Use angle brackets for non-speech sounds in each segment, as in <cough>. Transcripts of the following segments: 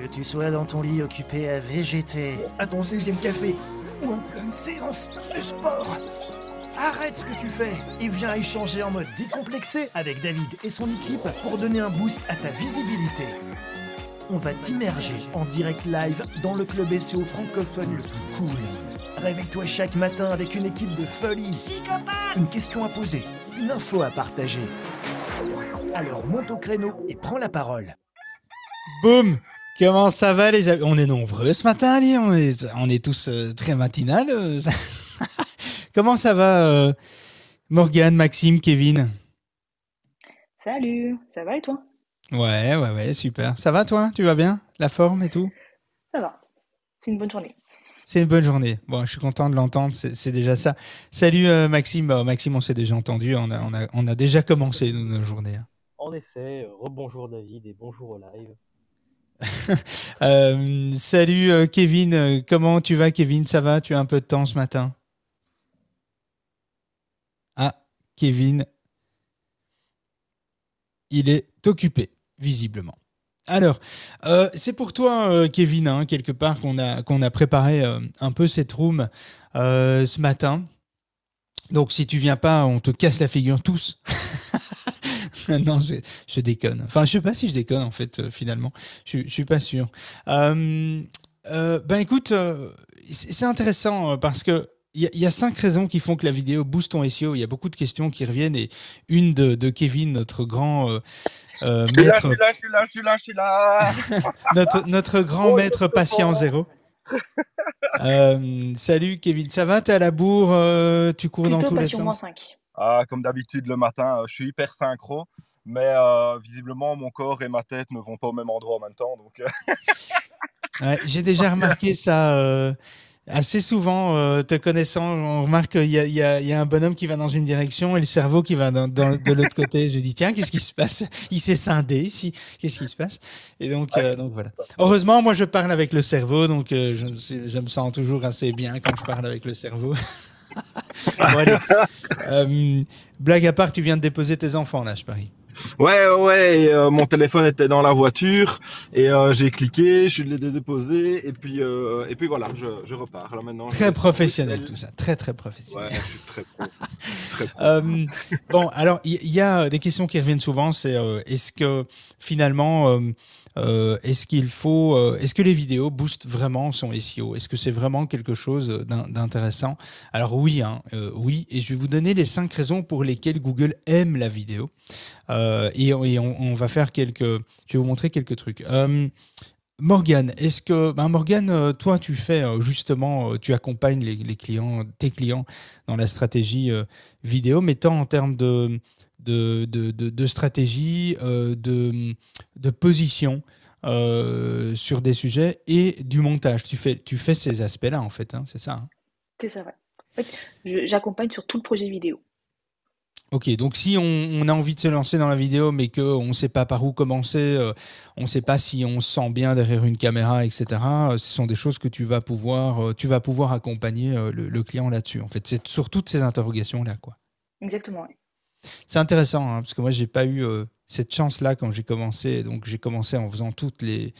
Que tu sois dans ton lit occupé à végéter, à ton 16e café, ou en pleine séance de sport, arrête ce que tu fais et viens échanger en mode décomplexé avec David et son équipe pour donner un boost à ta visibilité. On va t'immerger en direct live dans le club SEO francophone le plus cool. Réveille-toi chaque matin avec une équipe de folie. Une question à poser, une info à partager. Alors monte au créneau et prends la parole. Boum Comment ça va les amis? On est nombreux ce matin, Ali. On est, on est tous euh, très matinal. euh, ça- <laughs> Comment ça va euh, Morgane, Maxime, Kevin? Salut, ça va et toi? Ouais, ouais, ouais, super. Ça va toi? Tu vas bien? La forme et tout? Ça va. C'est une bonne journée. C'est une bonne journée. Bon, je suis content de l'entendre, c'est déjà ça. Salut euh, Maxime. Bah, Maxime, on s'est déjà entendu, on a, on a, on a déjà commencé nos, journées. hein. En effet, rebonjour David et bonjour au live. <laughs> Euh, salut euh, Kevin, Euh, comment tu vas Kevin? Ça va? Tu as un peu de temps ce matin? Ah, Kevin, il est occupé, visiblement. Alors, c'est pour toi, Kevin, hein, quelque part, qu'on a, a préparé un peu cette room ce matin. Donc, si tu viens pas, on te casse la figure tous. <laughs> non, je, je déconne. Enfin, je sais pas si je déconne, en fait, euh, finalement. Je, je suis pas sûr. Euh, euh, ben écoute, euh, c'est intéressant parce que il y, a- il y a cinq raisons qui font que la vidéo booste ton SEO. Il y a beaucoup de questions qui reviennent et une de, de Kevin, notre grand euh, euh, Je suis là, je maître, suis là, je suis là, je suis là, je suis là. <laughs> notre, notre grand Oh, maître patient zéro. Euh, salut Kevin, ça va? T'es à la bourre euh, Tu cours dans tous les sens? 5. Ah, comme d'habitude le matin, euh, je suis hyper synchro, mais euh, visiblement mon corps et ma tête ne vont pas au même endroit en même temps. Donc, euh, <laughs> Ouais, J'ai déjà <laughs> remarqué ça assez souvent, euh, te connaissant. On remarque qu'il y, a- y y un bonhomme qui va dans une direction et le cerveau qui va dans, dans- de l'autre côté. Je dis, tiens, qu'est-ce qui se passe? Il s'est scindé ici. Qu'est-ce qui se passe? Et donc, euh, donc voilà. Heureusement, moi, je parle avec le cerveau, donc euh, je me sens toujours assez bien quand je parle avec le cerveau. <laughs> <laughs> Bon. Euh, blague à part, tu viens de déposer tes enfants, là, je parie. Ouais, ouais, et, euh, mon téléphone était dans la voiture et euh, j'ai cliqué, je l'ai déposé et puis euh, et puis voilà, je, je repars là maintenant. je Très professionnel, tout ça. Très, très professionnel. Ouais, je suis très pro. <laughs> très pro. Bon, alors il y, y a des questions qui reviennent souvent. C'est est-ce que finalement, euh, est-ce qu'il faut, euh, est-ce que les vidéos boostent vraiment son SEO Est-ce que c'est vraiment quelque chose d'in- d'intéressant? Alors oui, hein, euh, oui. Et je vais vous donner les cinq raisons pour lesquelles Google aime la vidéo. Et on, va faire quelques, je vais vous montrer quelques trucs. Morgane, est-ce que, ben toi, tu fais justement, tu accompagnes les, clients, tes clients dans la stratégie vidéo, mais tant en termes de, de, de, de- de stratégie, euh, de, de position euh, sur des sujets et du montage. Tu fais, tu fais ces aspects-là, en fait, hein, c'est ça hein C'est ça, ouais. En fait, je- j'accompagne sur tout le projet vidéo. Ok, donc si on, on a envie de se lancer dans la vidéo, mais qu'on ne sait pas par où commencer, euh, on ne sait pas si on se sent bien derrière une caméra, etc., euh, ce sont des choses que tu vas pouvoir, euh, tu vas pouvoir accompagner le, le client là-dessus. En fait, c'est sur toutes ces interrogations-là, quoi. Exactement, ouais. C'est intéressant, hein, parce que moi, j'ai pas eu euh, cette chance-là quand j'ai commencé. Donc, j'ai commencé en faisant toutes les,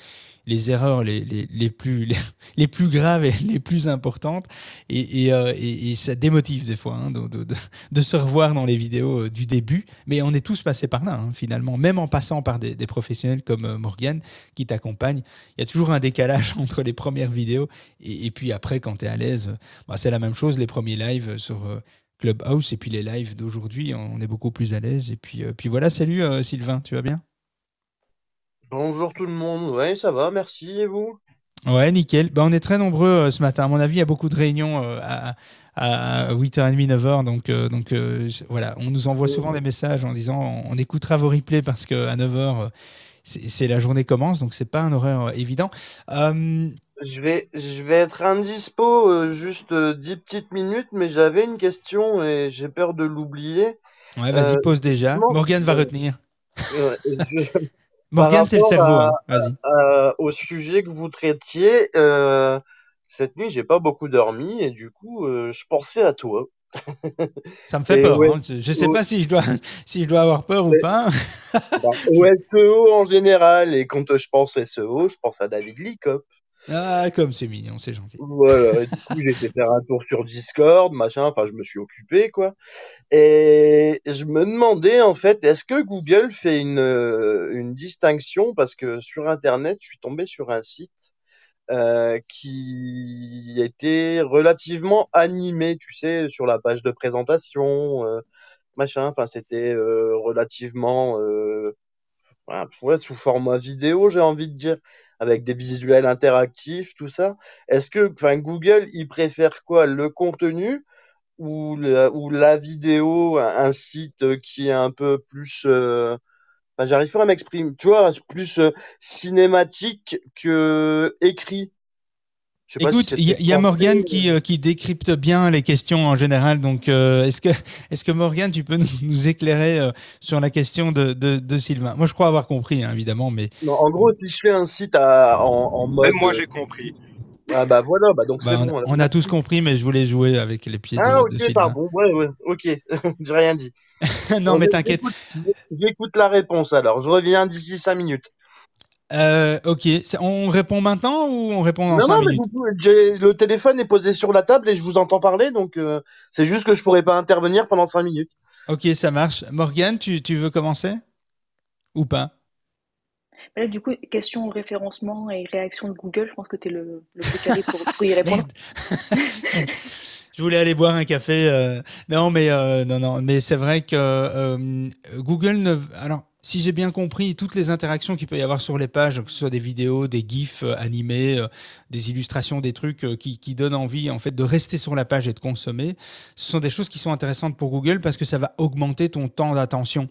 les erreurs les, les, les plus, <laughs> les, les plus graves et les plus importantes. Et, et, euh, ça démotive des fois hein, de, de- se revoir dans les vidéos euh, du début. Mais on est tous passés par là, hein, finalement. Même en passant par des, professionnels comme Morgane qui t'accompagnent, il y a toujours un décalage <laughs> entre les premières vidéos et, puis après, quand tu es à l'aise, bah, c'est la même chose. Les premiers lives sur Clubhouse et puis les lives d'aujourd'hui, on est beaucoup plus à l'aise. Et puis, euh, puis voilà, salut euh, Sylvain, tu vas bien? Bonjour tout le monde, ouais, ça va, merci, et vous? Ouais, nickel. Bah, on est très nombreux euh, ce matin. À mon avis, il y a beaucoup de réunions à, à 8h30, 9h. Donc, donc voilà, on nous envoie souvent des messages en disant on, on écoutera vos replays parce qu'à 9h, c'est la journée commence. Donc, c'est pas un horaire évident. Je vais, je vais être indispo euh, juste euh, 10 petites minutes, mais j'avais une question et j'ai peur de l'oublier. ouais, vas-y, Euh, pose déjà. Morgane va euh, retenir. euh, je- <laughs> Morgane, c'est le rapport cerveau. à- hein. Vas-y. euh, au sujet que vous traitiez, euh, cette nuit, j'ai pas beaucoup dormi et du coup, euh, je pensais à toi. Ça me fait Et peur. ouais. hein. Je ne sais Ouais. pas si je dois, si je dois avoir peur ou pas. Bah, au SEO en général, et quand je pense SEO, je pense à David Licop. Ah, comme c'est mignon, c'est gentil. Voilà, et du coup, j'ai été faire un tour sur Discord, machin, enfin, je me suis occupé, quoi. Et je me demandais, en fait, est-ce que Google fait une, euh, une distinction, parce que sur Internet, je suis tombé sur un site euh, qui était relativement animé, tu sais, sur la page de présentation, euh, machin, enfin, c'était relativement... voilà, ouais, sous format vidéo, j'ai envie de dire, avec des visuels interactifs, tout ça. Est-ce que, Google, il préfère quoi, le contenu ou la, ou la vidéo, un, site qui est un peu plus, euh, j'arrive pas à m'exprimer, tu vois, plus euh, cinématique que écrit? Je sais Écoute, il y, a- y a Morgane qui, euh, qui décrypte bien les questions en général. Donc, euh, est-ce que, est que Morgane, tu peux nous, nous éclairer euh, sur la question de, de, de Sylvain? Moi, je crois avoir compris, hein, évidemment, mais Non, en gros, si je fais un site à, en, en mode, Même moi, j'ai compris. ah bah voilà, bah donc bah, c'est on, bon. alors. on a tous compris, mais je voulais jouer avec les pieds de, Ah de ok, Sylvain. pardon, ouais, ouais, ok, <laughs> j'ai rien dit. <laughs> non, mais t'inquiète. j'écoute- J'écoute la réponse alors, je reviens d'ici 5 minutes. Euh, ok, on répond maintenant ou on répond dans Non, 5 non, mais minutes j'ai- le téléphone est posé sur la table et je vous entends parler, donc euh, c'est juste que je pourrais pas intervenir pendant 5 minutes. Ok, ça marche. Morgane, tu, tu veux commencer? Ou pas? Mais Là, du coup, question référencement et réaction de Google, je pense que tu es le, le plus calé pour, pour y répondre. <laughs> <laughs> Je voulais aller boire un café. euh, Non, mais euh, non, non, mais c'est vrai que euh, Google ne. Alors, si j'ai bien compris, toutes les interactions qu'il peut y avoir sur les pages, que ce soit des vidéos, des gifs euh, animés, euh, des illustrations, des trucs euh, qui, qui donnent envie en fait de rester sur la page et de consommer, ce sont des choses qui sont intéressantes pour Google parce que ça va augmenter ton temps d'attention.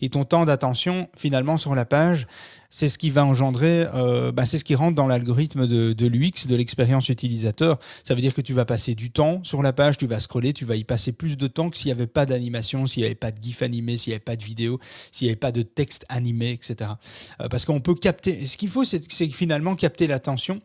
Et ton temps d'attention, finalement, sur la page, c'est ce qui va engendrer, euh, bah, c'est ce qui rentre dans l'algorithme de, l'UX, de l'expérience utilisateur. Ça veut dire que tu vas passer du temps sur la page, tu vas scroller, tu vas y passer plus de temps que s'il n'y avait pas d'animation, s'il n'y avait pas de GIF animé, s'il n'y avait pas de vidéo, s'il n'y avait pas de texte animé, etc. Euh, parce qu'on peut capter. Ce qu'il faut, c'est c'est finalement capter l'attention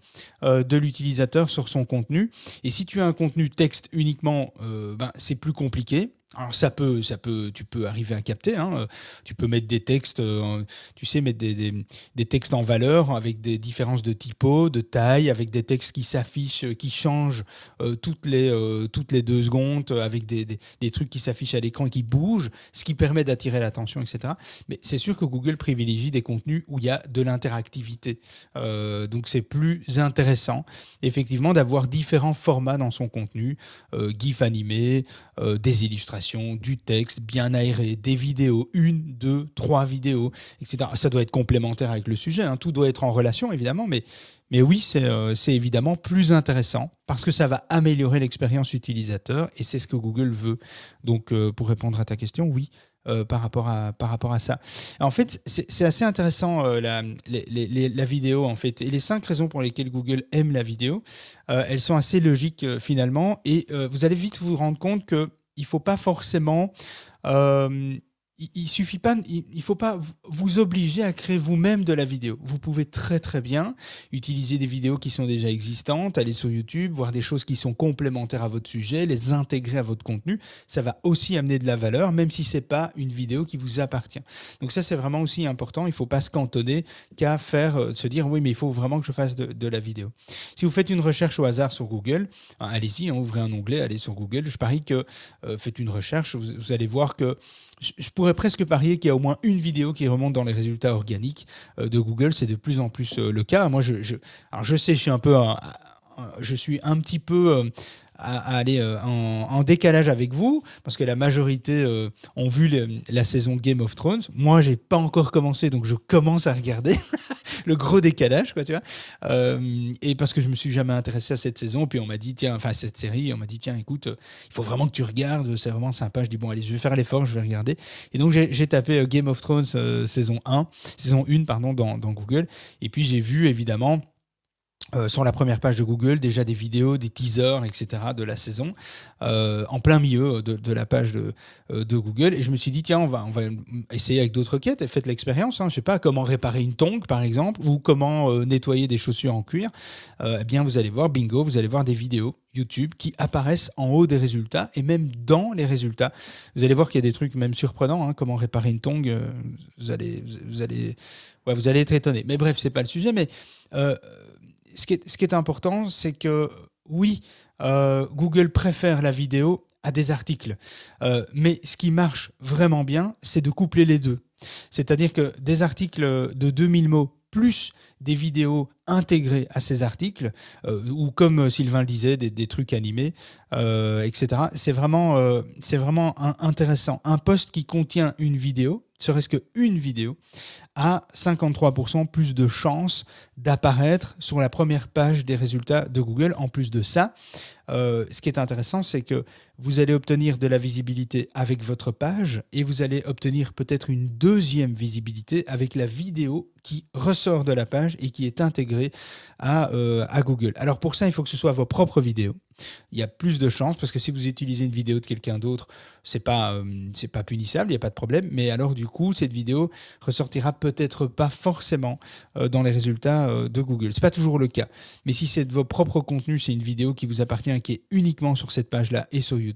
euh, de l'utilisateur sur son contenu. Et si tu as un contenu texte uniquement, euh, ben, c'est plus compliqué. Alors ça peut, ça peut, tu peux arriver à capter. hein, Tu peux mettre des textes, euh, tu sais, mettre des, des- des textes en valeur avec des différences de typo, de taille, avec des textes qui s'affichent, qui changent euh, toutes, les, euh, toutes les deux secondes, avec des, des- trucs qui s'affichent à l'écran et qui bougent, ce qui permet d'attirer l'attention, etc. Mais c'est sûr que Google privilégie des contenus où il y a de l'interactivité. Donc c'est plus intéressant, effectivement, d'avoir différents formats dans son contenu, GIF animé, euh, des illustrations, du texte bien aéré, des vidéos, une, deux, trois vidéos, etc. Ça doit être complémentaire avec le sujet, hein. tout doit être en relation, évidemment, mais, mais oui, c'est euh, c'est évidemment plus intéressant parce que ça va améliorer l'expérience utilisateur et c'est ce que Google veut. Donc, euh, pour répondre à ta question, oui. Euh, par, rapport à, par rapport à ça. En fait, c'est assez intéressant euh, la, la vidéo, en fait. Et les cinq raisons pour lesquelles Google aime la vidéo, euh, elles sont assez logiques finalement. Et vous allez vite vous rendre compte que il faut pas forcément. Il, suffit pas, il, faut pas vous- obliger à créer vous-même de la vidéo. Vous pouvez très très bien utiliser des vidéos qui sont déjà existantes, aller sur YouTube, voir des choses qui sont complémentaires à votre sujet, les intégrer à votre contenu. Ça va aussi amener de la valeur, même si c'est pas une vidéo qui vous appartient. Donc ça c'est vraiment aussi important. Il faut pas se cantonner qu'à faire, euh, se dire oui mais il faut vraiment que je fasse de, la vidéo. Si vous faites une recherche au hasard sur Google, hein, allez-y, hein, ouvrez un onglet, allez sur Google. Je parie que euh, faites une recherche, vous allez voir que je, pourrais presque parier qu'il y a au moins une vidéo qui remonte dans les résultats organiques euh, de Google. C'est de plus en plus euh, le cas. Moi, je, je, alors je sais, je suis un peu, je suis un petit peu euh, à, aller euh, en, décalage avec vous parce que la majorité euh, ont vu la saison Game of Thrones. Moi, j'ai pas encore commencé, donc je commence à regarder <laughs> le gros décalage, quoi, tu vois. Euh, et parce que je me suis jamais intéressé à cette saison, puis on m'a dit tiens, enfin cette série, on m'a dit tiens, écoute, il faut vraiment que tu regardes, c'est vraiment sympa. Je dis bon allez, je vais faire l'effort, je vais regarder. Et donc j'ai tapé Game of Thrones saison 1, saison 1 pardon dans Google, et puis j'ai vu évidemment euh, sur la première page de Google, déjà des vidéos, des teasers, etc. de la saison, euh, en plein milieu de, de la page de, euh, Google. Et je me suis dit, tiens, on va, on va essayer avec d'autres requêtes et faites l'expérience. Hein. Je sais pas, comment réparer une tongue, par exemple, ou comment nettoyer des chaussures en cuir. eh bien, vous allez voir, bingo, vous allez voir des vidéos YouTube qui apparaissent en haut des résultats et même dans les résultats. Vous allez voir qu'il y a des trucs même surprenants, hein, comment réparer une tongue. vous allez, vous allez, ouais, vous allez être étonné. Mais bref, c'est pas le sujet. Mais ce qui, est, important, c'est que oui, euh, Google préfère la vidéo à des articles. Euh, mais ce qui marche vraiment bien, c'est de coupler les deux. C'est-à-dire que des articles de 2000 mots plus des vidéos intégrées à ces articles, euh, ou comme Sylvain le disait, des, trucs animés, etc. C'est vraiment, intéressant. Un post qui contient une vidéo, serait-ce qu'une vidéo, a 53% plus de chances d'apparaître sur la première page des résultats de Google. En plus de ça, euh, ce qui est intéressant, c'est que vous allez obtenir de la visibilité avec votre page et vous allez obtenir peut-être une deuxième visibilité avec la vidéo qui ressort de la page et qui est intégrée à, euh, à Google. Alors pour ça, il faut que ce soit vos propres vidéos. Il y a plus de chances parce que si vous utilisez une vidéo de quelqu'un d'autre, c'est pas euh, pas punissable, il n'y a pas de problème. Mais alors du coup, cette vidéo ressortira peut-être pas forcément dans les résultats de Google. C'est pas toujours le cas. Mais si c'est de vos propres contenus, c'est une vidéo qui vous appartient, qui est uniquement sur cette page-là et sur YouTube,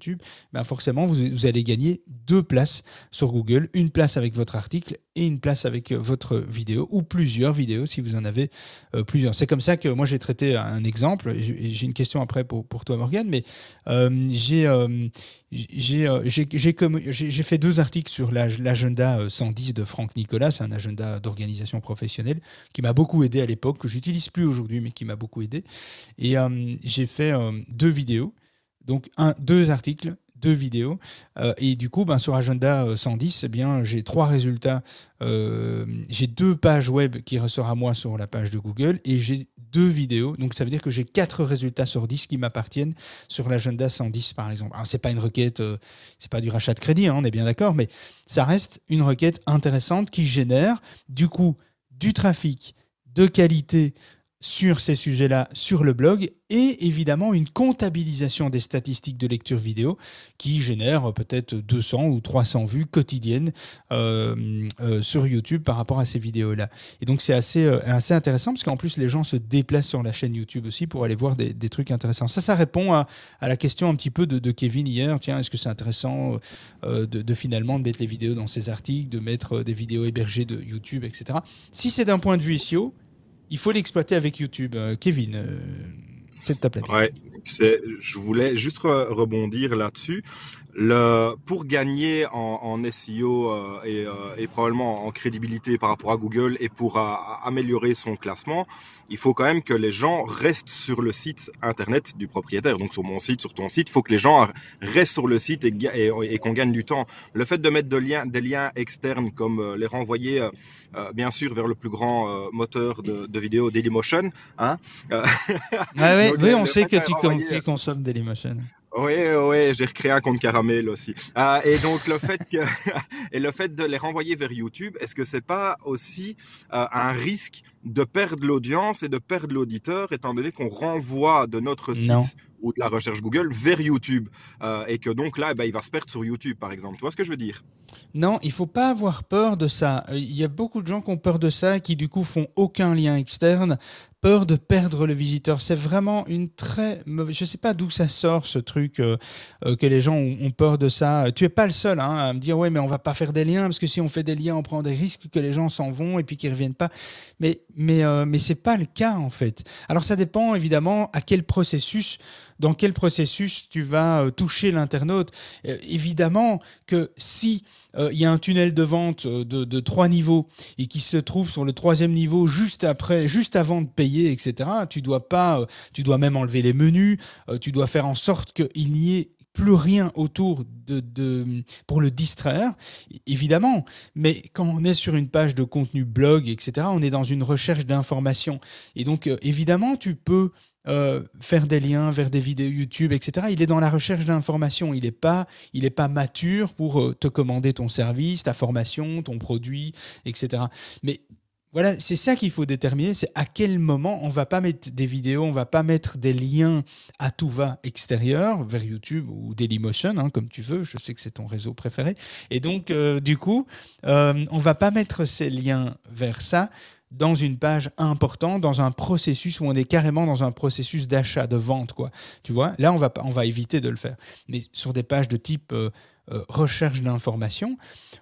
ben forcément, vous, allez gagner deux places sur Google, une place avec votre article et une place avec euh, votre vidéo, ou plusieurs vidéos si vous en avez euh, plusieurs. C'est comme ça que moi j'ai traité un exemple, j'ai une question après pour, pour toi Morgane, mais euh, j'ai j'ai fait deux articles sur l'agenda 110 de Franck Nicolas, c'est un agenda d'organisation professionnelle qui m'a beaucoup aidé à l'époque, que j'utilise plus aujourd'hui, mais qui m'a beaucoup aidé. Et j'ai fait deux vidéos donc deux articles, deux vidéos. Euh, et du coup, ben, sur Agenda 110, euh, eh bien, j'ai trois résultats. Euh, j'ai deux pages web qui ressortent à moi sur la page de Google et j'ai deux vidéos. Donc ça veut dire que j'ai quatre résultats sur 10 qui m'appartiennent sur l'agenda 110 par exemple. Alors c'est pas une requête, c'est pas du rachat de crédit, hein, on est bien d'accord, mais ça reste une requête intéressante qui génère du coup du trafic de qualité sur ces sujets-là sur le blog et évidemment une comptabilisation des statistiques de lecture vidéo qui génère peut-être 200 ou 300 vues quotidiennes euh, euh, sur YouTube par rapport à ces vidéos-là. Et donc c'est assez, euh, assez intéressant parce qu'en plus les gens se déplacent sur la chaîne YouTube aussi pour aller voir des, trucs intéressants. Ça, ça répond à, la question un petit peu de, Kevin hier. Tiens, est-ce que c'est intéressant de, finalement mettre les vidéos dans ses articles, de mettre des vidéos hébergées de YouTube, etc. Si c'est d'un point de vue SEO, il faut l'exploiter avec YouTube. Euh, Kevin, euh, c'est ta plaît. Ouais, je voulais juste rebondir là-dessus. Le, pour gagner en, en SEO euh, et, euh, et, probablement en crédibilité par rapport à Google et pour améliorer son classement, il faut quand même que les gens restent sur le site internet du propriétaire. Donc sur mon site, sur ton site, il faut que les gens restent sur le site et, et, qu'on gagne du temps. Le fait de mettre de liens, des liens externes comme euh, les renvoyer euh, bien sûr vers le plus grand moteur de, de vidéo Dailymotion. Hein ah ouais, <laughs> oui, on sait que tu, tu consommes Dailymotion. Oui, oui, j'ai recréé un compte caramel aussi. Euh, et donc le fait que <laughs> et le fait de les renvoyer vers YouTube, est-ce que c'est pas aussi euh, un risque de perdre l'audience et de perdre l'auditeur, étant donné qu'on renvoie de notre site ou de la recherche Google vers YouTube euh, et que donc là, ben, il va se perdre sur YouTube, par exemple. Tu vois ce que je veux dire? Non, il faut pas avoir peur de ça. Il y a beaucoup de gens qui ont peur de ça, qui du coup font aucun lien externe peur de perdre le visiteur. C'est vraiment une très mauvaise. Je ne sais pas d'où ça sort ce truc euh, euh, que les gens ont, peur de ça. Tu es pas le seul hein, à me dire ouais mais on va pas faire des liens parce que si on fait des liens on prend des risques que les gens s'en vont et puis qu'ils reviennent pas. Mais mais euh, mais c'est pas le cas en fait. Alors ça dépend évidemment à quel processus dans quel processus tu vas euh, toucher l'internaute. Euh, évidemment que si euh, il y a un tunnel de vente de, trois niveaux et qui se trouve sur le troisième niveau juste après, juste avant de payer, etc. Tu dois pas, tu dois même enlever les menus, tu dois faire en sorte qu'il n'y ait plus rien autour de, de, pour le distraire, évidemment. Mais quand on est sur une page de contenu blog, etc., on est dans une recherche d'information. Et donc, évidemment, tu peux euh, faire des liens vers des vidéos YouTube, etc. Il est dans la recherche d'informations. Il n'est pas, pas mature pour euh, te commander ton service, ta formation, ton produit, etc. Mais voilà, c'est ça qu'il faut déterminer, c'est à quel moment on va pas mettre des vidéos, on va pas mettre des liens à tout va extérieur vers YouTube ou Dailymotion, hein, comme tu veux. Je sais que c'est ton réseau préféré. Et donc, euh, du coup, euh, on va pas mettre ces liens vers ça dans une page importante, dans un processus où on est carrément dans un processus d'achat, de vente, quoi. Tu vois, là, on va, éviter de le faire. Mais sur des pages de type euh, euh, recherche d'information,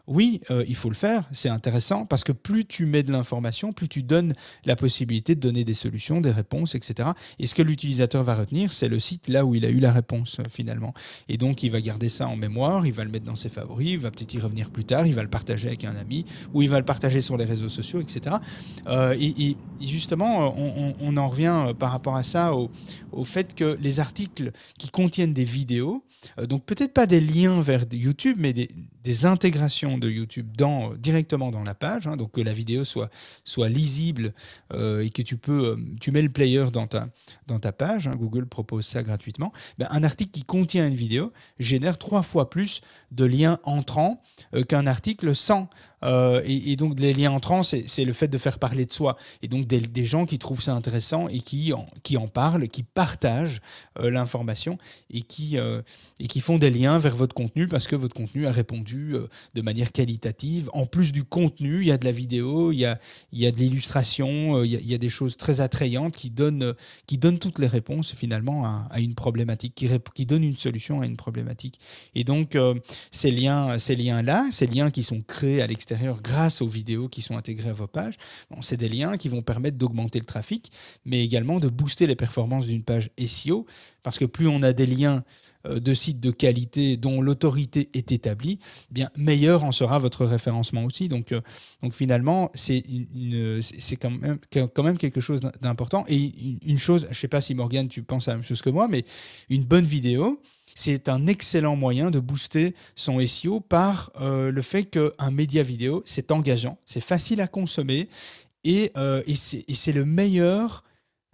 oui, euh, il faut le faire, c'est intéressant, parce que plus tu mets de l'information, plus tu donnes la possibilité de donner des solutions, des réponses, etc. Et ce que l'utilisateur va retenir, c'est le site là où il a eu la réponse, euh, finalement. Et donc, il va garder ça en mémoire, il va le mettre dans ses favoris, il va peut-être y revenir plus tard, il va le partager avec un ami, ou il va le partager sur les réseaux sociaux, etc. et, justement, on, en revient par rapport à ça au fait que les articles qui contiennent des vidéos, donc peut-être pas des liens vers YouTube, mais des, intégrations de YouTube dans, directement dans la page, hein, donc que la vidéo soit, lisible euh, et que tu peux, euh, tu mets le player dans ta, dans ta page, hein, Google propose ça gratuitement, ben, un article qui contient une vidéo génère trois fois plus de liens entrants euh, qu'un article sans. et, donc les liens entrants, c'est le fait de faire parler de soi. Et donc des, gens qui trouvent ça intéressant et qui en, qui en parlent, qui partagent l'information et, qui et qui font des liens vers votre contenu parce que votre contenu a répondu euh, de manière qualitative. En plus du contenu, il y a de la vidéo, il y a, il y a de l'illustration, euh, il, y a des choses très attrayantes qui donnent, euh, qui donnent toutes les réponses finalement à, une problématique, qui, donnent une solution à une problématique. Et donc, ces liens-là, ces, liens ces liens qui sont créés à l'extérieur grâce aux vidéos qui sont intégrées à vos pages, c'est des liens qui vont permettre d'augmenter le trafic, mais également de booster les performances d'une page SEO, parce que plus on a des liens de sites de qualité dont l'autorité est établie, eh bien meilleur en sera votre référencement aussi. Donc, euh, donc finalement, c'est c'est quand même, quand même quelque chose d'important. Et une chose, je ne sais pas si Morgane, tu penses à la même chose que moi, mais une bonne vidéo, c'est un excellent moyen de booster son SEO par euh, le fait qu'un média vidéo, c'est engageant, c'est facile à consommer et, et c'est le meilleur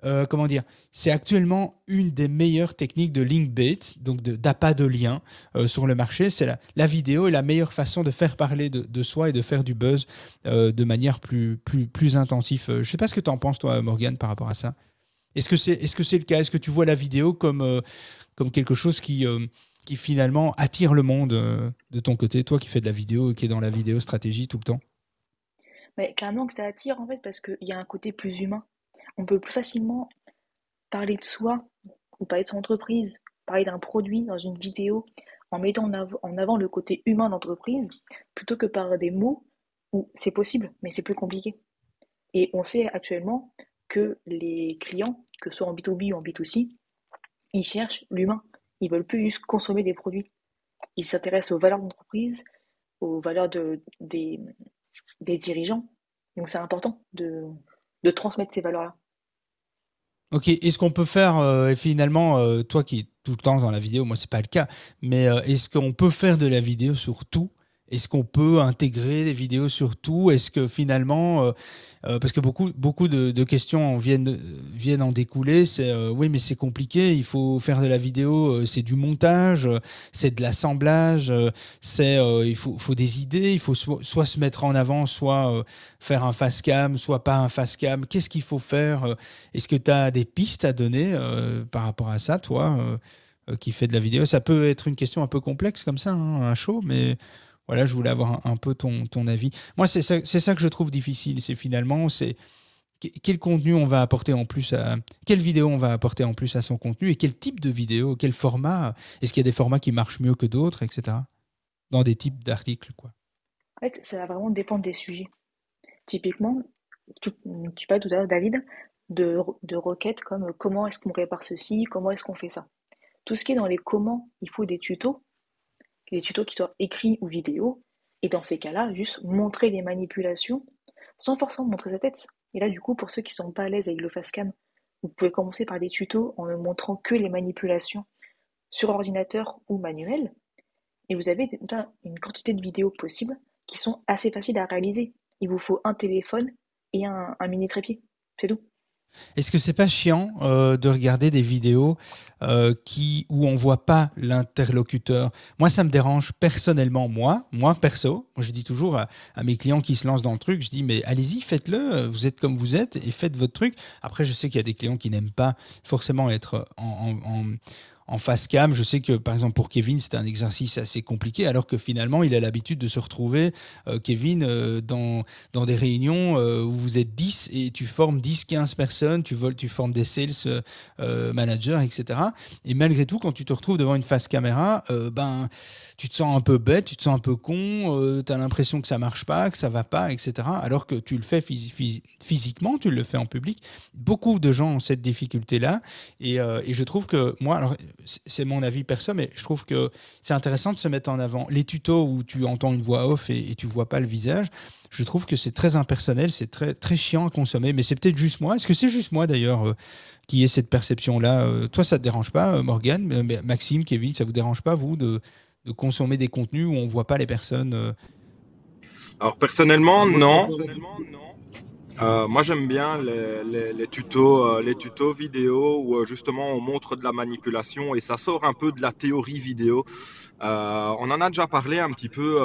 euh, comment dire, c'est actuellement une des meilleures techniques de link bait, donc d'appât de, lien euh, sur le marché. C'est la, vidéo est la meilleure façon de faire parler de, soi et de faire du buzz euh, de manière plus, plus, plus intensive. Je ne sais pas ce que tu en penses, toi, Morgan, par rapport à ça. Est-ce que c'est est -ce le cas? Est-ce que tu vois la vidéo comme, comme quelque chose qui, qui finalement attire le monde de ton côté, toi qui fais de la vidéo et qui est dans la vidéo stratégie tout le temps? Mais clairement que ça attire en fait parce qu'il y a un côté plus humain on peut plus facilement parler de soi ou parler de son entreprise, parler d'un produit dans une vidéo en mettant en, avant le côté humain d'entreprise plutôt que par des mots où c'est possible, mais c'est plus compliqué. Et on sait actuellement que les clients, que ce soit en B2B ou en B2C, ils cherchent l'humain. Ils veulent plus juste consommer des produits. Ils s'intéressent aux valeurs d'entreprise, aux valeurs de, des, dirigeants. Donc c'est important de, de transmettre ces valeurs-là. Ok, est-ce qu'on peut faire euh, finalement, euh, toi qui es tout le temps dans la vidéo, moi c'est pas le cas, mais euh, est-ce qu'on peut faire de la vidéo sur tout? Est-ce qu'on peut intégrer des vidéos sur tout? Est-ce que finalement, euh, euh, parce que beaucoup, beaucoup de, questions viennent, viennent en découler, c'est euh, oui, mais c'est compliqué, il faut faire de la vidéo, c'est du montage, c'est de l'assemblage, c'est il faut, faut, des idées, il faut soit, se mettre en avant, soit faire un face cam, soit pas un face cam. Qu'est-ce qu'il faut faire Est-ce que tu as des pistes à donner par rapport à ça, toi qui fais de la vidéo? Ça peut être une question un peu complexe comme ça, hein, un show, mais voilà, je voulais avoir un, peu ton, ton, avis. Moi, c'est ça, ça, que je trouve difficile. C'est finalement, c'est quel contenu on va apporter en plus à quelle vidéo on va apporter en plus à son contenu et quel type de vidéo, quel format. Est-ce qu'il y a des formats qui marchent mieux que d'autres, etc. Dans des types d'articles, quoi. En fait, ça va vraiment dépendre des sujets. Typiquement, tu, tu parlais tout à l'heure, David, de, de requêtes comme comment est-ce qu'on répare ceci, comment est-ce qu'on fait ça. Tout ce qui est dans les comment, il faut des tutos des tutos qui soient écrits ou vidéo, et dans ces cas-là, juste montrer les manipulations sans forcément montrer sa tête. Et là, du coup, pour ceux qui sont pas à l'aise avec le cam, vous pouvez commencer par des tutos en ne montrant que les manipulations sur ordinateur ou manuel, et vous avez une quantité de vidéos possibles qui sont assez faciles à réaliser. Il vous faut un téléphone et un, mini trépied, c'est tout. Est-ce que c'est pas chiant euh, de regarder des vidéos euh, qui, où on voit pas l'interlocuteur? Moi, ça me dérange personnellement, moi, moi perso. Je dis toujours à, à mes clients qui se lancent dans le truc, je dis, mais allez-y, faites-le, vous êtes comme vous êtes et faites votre truc. Après, je sais qu'il y a des clients qui n'aiment pas forcément être en, en- en- en face cam. Je sais que, par exemple, pour Kevin, c'est un exercice assez compliqué, alors que finalement, il a l'habitude de se retrouver, euh, Kevin, euh, dans, dans des réunions euh, où vous êtes 10 et tu formes 10, 15 personnes, tu, voles, tu formes des sales euh, euh, managers, etc. Et malgré tout, quand tu te retrouves devant une face caméra, euh, ben, tu te sens un peu bête, tu te sens un peu con, tu as l'impression que ça marche pas, que ça va pas, etc. Alors que tu le fais phys- phys- physiquement, tu le fais en public. Beaucoup de gens ont cette difficulté-là. Et, euh, je trouve que, moi, alors c'est mon avis perso, mais je trouve que c'est intéressant de se mettre en avant. Les tutos où tu entends une voix off et, et tu vois pas le visage, je trouve que c'est très impersonnel, c'est très, très chiant à consommer. Mais c'est peut-être juste moi. Est-ce que c'est juste moi d'ailleurs euh, qui ai cette perception-là? Euh, Toi, ça te dérange pas, euh, Morgane? Maxime, Kevin, ça vous dérange pas, vous, de, de consommer des contenus où on voit pas les personnes euh Alors personnellement, non. Euh, moi j'aime bien les, les- les tutos, euh, les tutos vidéo où euh, justement on montre de la manipulation et ça sort un peu de la théorie vidéo. On en a déjà parlé un petit peu,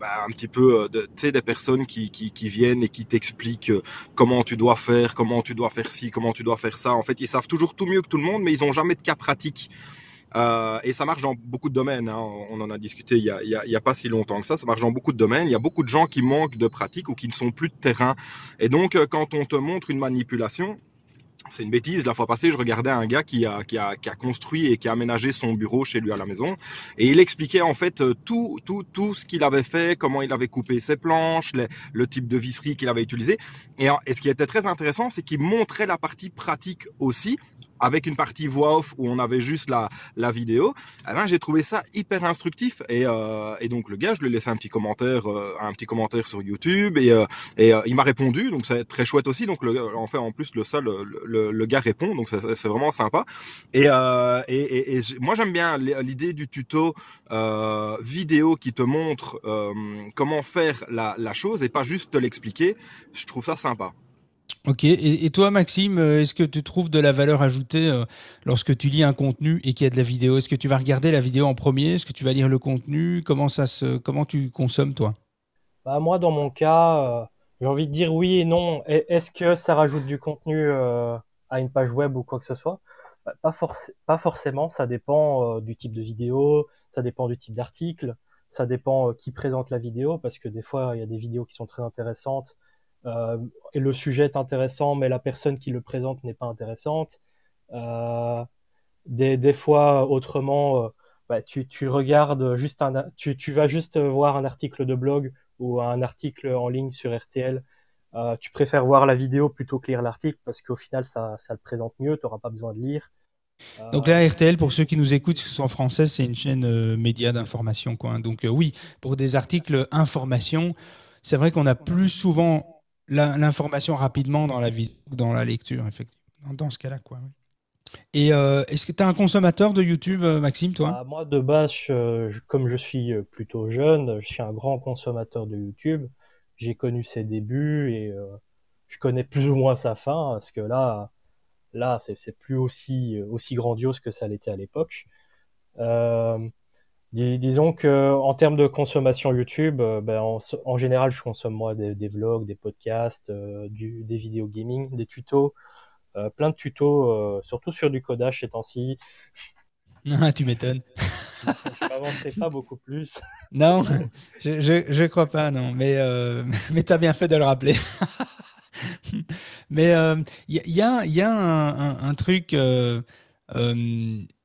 bah, un petit peu de, tu sais, des personnes qui, qui, qui viennent et qui t'expliquent comment tu dois faire, comment tu dois faire ci, comment tu dois faire ça. En fait, ils savent toujours tout mieux que tout le monde, mais ils ont jamais de cas pratique. Euh, et ça marche dans beaucoup de domaines. hein. On en a discuté il y a, pas si longtemps que ça. Ça marche dans beaucoup de domaines. Il y a beaucoup de gens qui manquent de pratique ou qui ne sont plus de terrain. Et donc, euh, quand on te montre une manipulation, c'est une bêtise. La fois passée, je regardais un gars qui a, construit et qui a aménagé son bureau chez lui à la maison. Et il expliquait en fait euh, tout, tout, tout ce qu'il avait fait, comment il avait coupé ses planches, le type de visserie qu'il avait utilisé. Et, et ce qui était très intéressant, c'est qu'il montrait la partie pratique aussi, avec une partie voix off où on avait juste la, vidéo. Eh ben, j'ai trouvé ça hyper instructif. Et, euh, et donc le gars, je lui ai laissé un petit commentaire, euh, un petit commentaire sur YouTube. Et, euh, il m'a répondu, donc c'est très chouette aussi. Donc en fait, en plus le le gars répond, donc c'est vraiment sympa. Et, moi j'aime bien l'idée du tuto vidéo qui te montre comment faire la chose et pas juste te l'expliquer. Je trouve ça sympa. Ok, et, toi Maxime, euh, est-ce que tu trouves de la valeur ajoutée euh, lorsque tu lis un contenu et qu'il y a de la vidéo? Est-ce que tu vas regarder la vidéo en premier? Est-ce que tu vas lire le contenu? Comment ça se, comment tu consommes toi? Bah, moi, dans mon cas, euh, j'ai envie de dire oui et non. Est-ce que ça rajoute du contenu à une page web ou quoi que ce soit? Bah, pas forc- pas forcément, ça dépend du type de vidéo, ça dépend du type d'article, ça dépend qui présente la vidéo, parce que des fois, il y a des vidéos qui sont très intéressantes, et le sujet est intéressant, mais la personne qui le présente n'est pas intéressante. Euh, des, des fois, autrement, euh, bah, tu, tu regardes juste un, tu, tu vas juste voir un article de blog ou un article en ligne sur RTL. Euh, tu préfères voir la vidéo plutôt que lire l'article parce qu'au final, ça, ça le présente mieux, tu n'auras pas besoin de lire. Euh, Donc là, RTL, pour ceux qui nous écoutent, en français, c'est une chaîne euh, média d'information. quoi. Donc euh, oui, pour des articles information, c'est vrai qu'on a plus souvent l'information rapidement dans la, vie, dans la lecture, effectivement. Dans, dans ce cas-là, quoi. oui. Et euh, est-ce que tu es un consommateur de YouTube, euh, Maxime, toi? Bah, moi, de base, je- comme je suis euh, plutôt jeune, je suis un grand consommateur de YouTube. J'ai connu ses débuts et euh, je connais plus ou moins sa fin parce que là, là, c'est c'est plus aussi, aussi grandiose que ça l'était à l'époque. Euh, dis- disons que en termes de consommation YouTube, euh, ben, en, en général, je consomme moi des, des vlogs, des podcasts, euh, du, des vidéos gaming, des tutos, euh, plein de tutos, surtout sur du codage ces temps-ci. <laughs> Ah, Tu m'étonnes. Je pas beaucoup plus. <laughs> Non, je, je, je crois pas, non. Mais, <laughs> mais tu as bien fait de le rappeler. mais il y, y, a, y a un, un, un truc.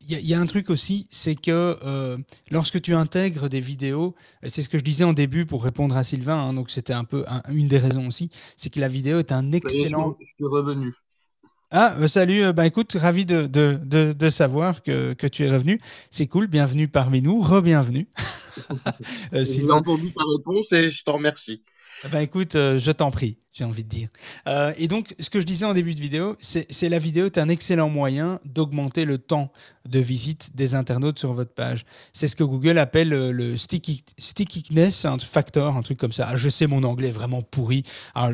Il y, a- y a un truc aussi, c'est que euh, lorsque tu intègres des vidéos, c'est ce que je disais en début pour répondre à Sylvain, hein, donc c'était un peu un- une des raisons aussi, c'est que la vidéo est un excellent. je suis revenu. Ah, euh, salut, euh, bah écoute, ravi de, de, de, de savoir que, que tu es revenu. C'est cool, bienvenue parmi nous, re-bienvenue. <laughs> Euh, J'ai Sylvain, entendu ta réponse et je t'en remercie. bah écoute, je t'en prie, j'ai envie de dire. Euh, et donc, ce que je disais en début de vidéo, c'est la vidéo est un excellent moyen d'augmenter le temps de visite des internautes sur votre page. C'est ce que Google appelle le, le sticky, stickiness un factor, un truc comme ça. Ah, je sais, mon anglais vraiment pourri.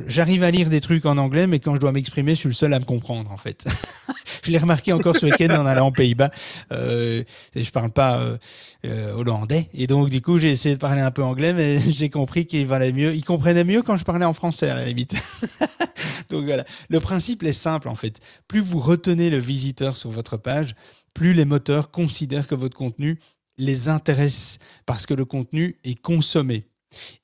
J'arrive à lire des trucs en anglais, mais quand je dois m'exprimer, je suis le seul à me comprendre, en fait. <laughs> je l'ai remarqué encore ce week-end en allant aux Pays-Bas. Euh, je parle pas euh, euh, hollandais, et donc du coup, j'ai essayé de parler un peu anglais, mais <laughs> j'ai compris qu'il valait mieux. Il comprenait mieux quand je parlais en français, à la limite. <laughs> Donc voilà, le principe est simple en fait. Plus vous retenez le visiteur sur votre page, plus les moteurs considèrent que votre contenu les intéresse parce que le contenu est consommé.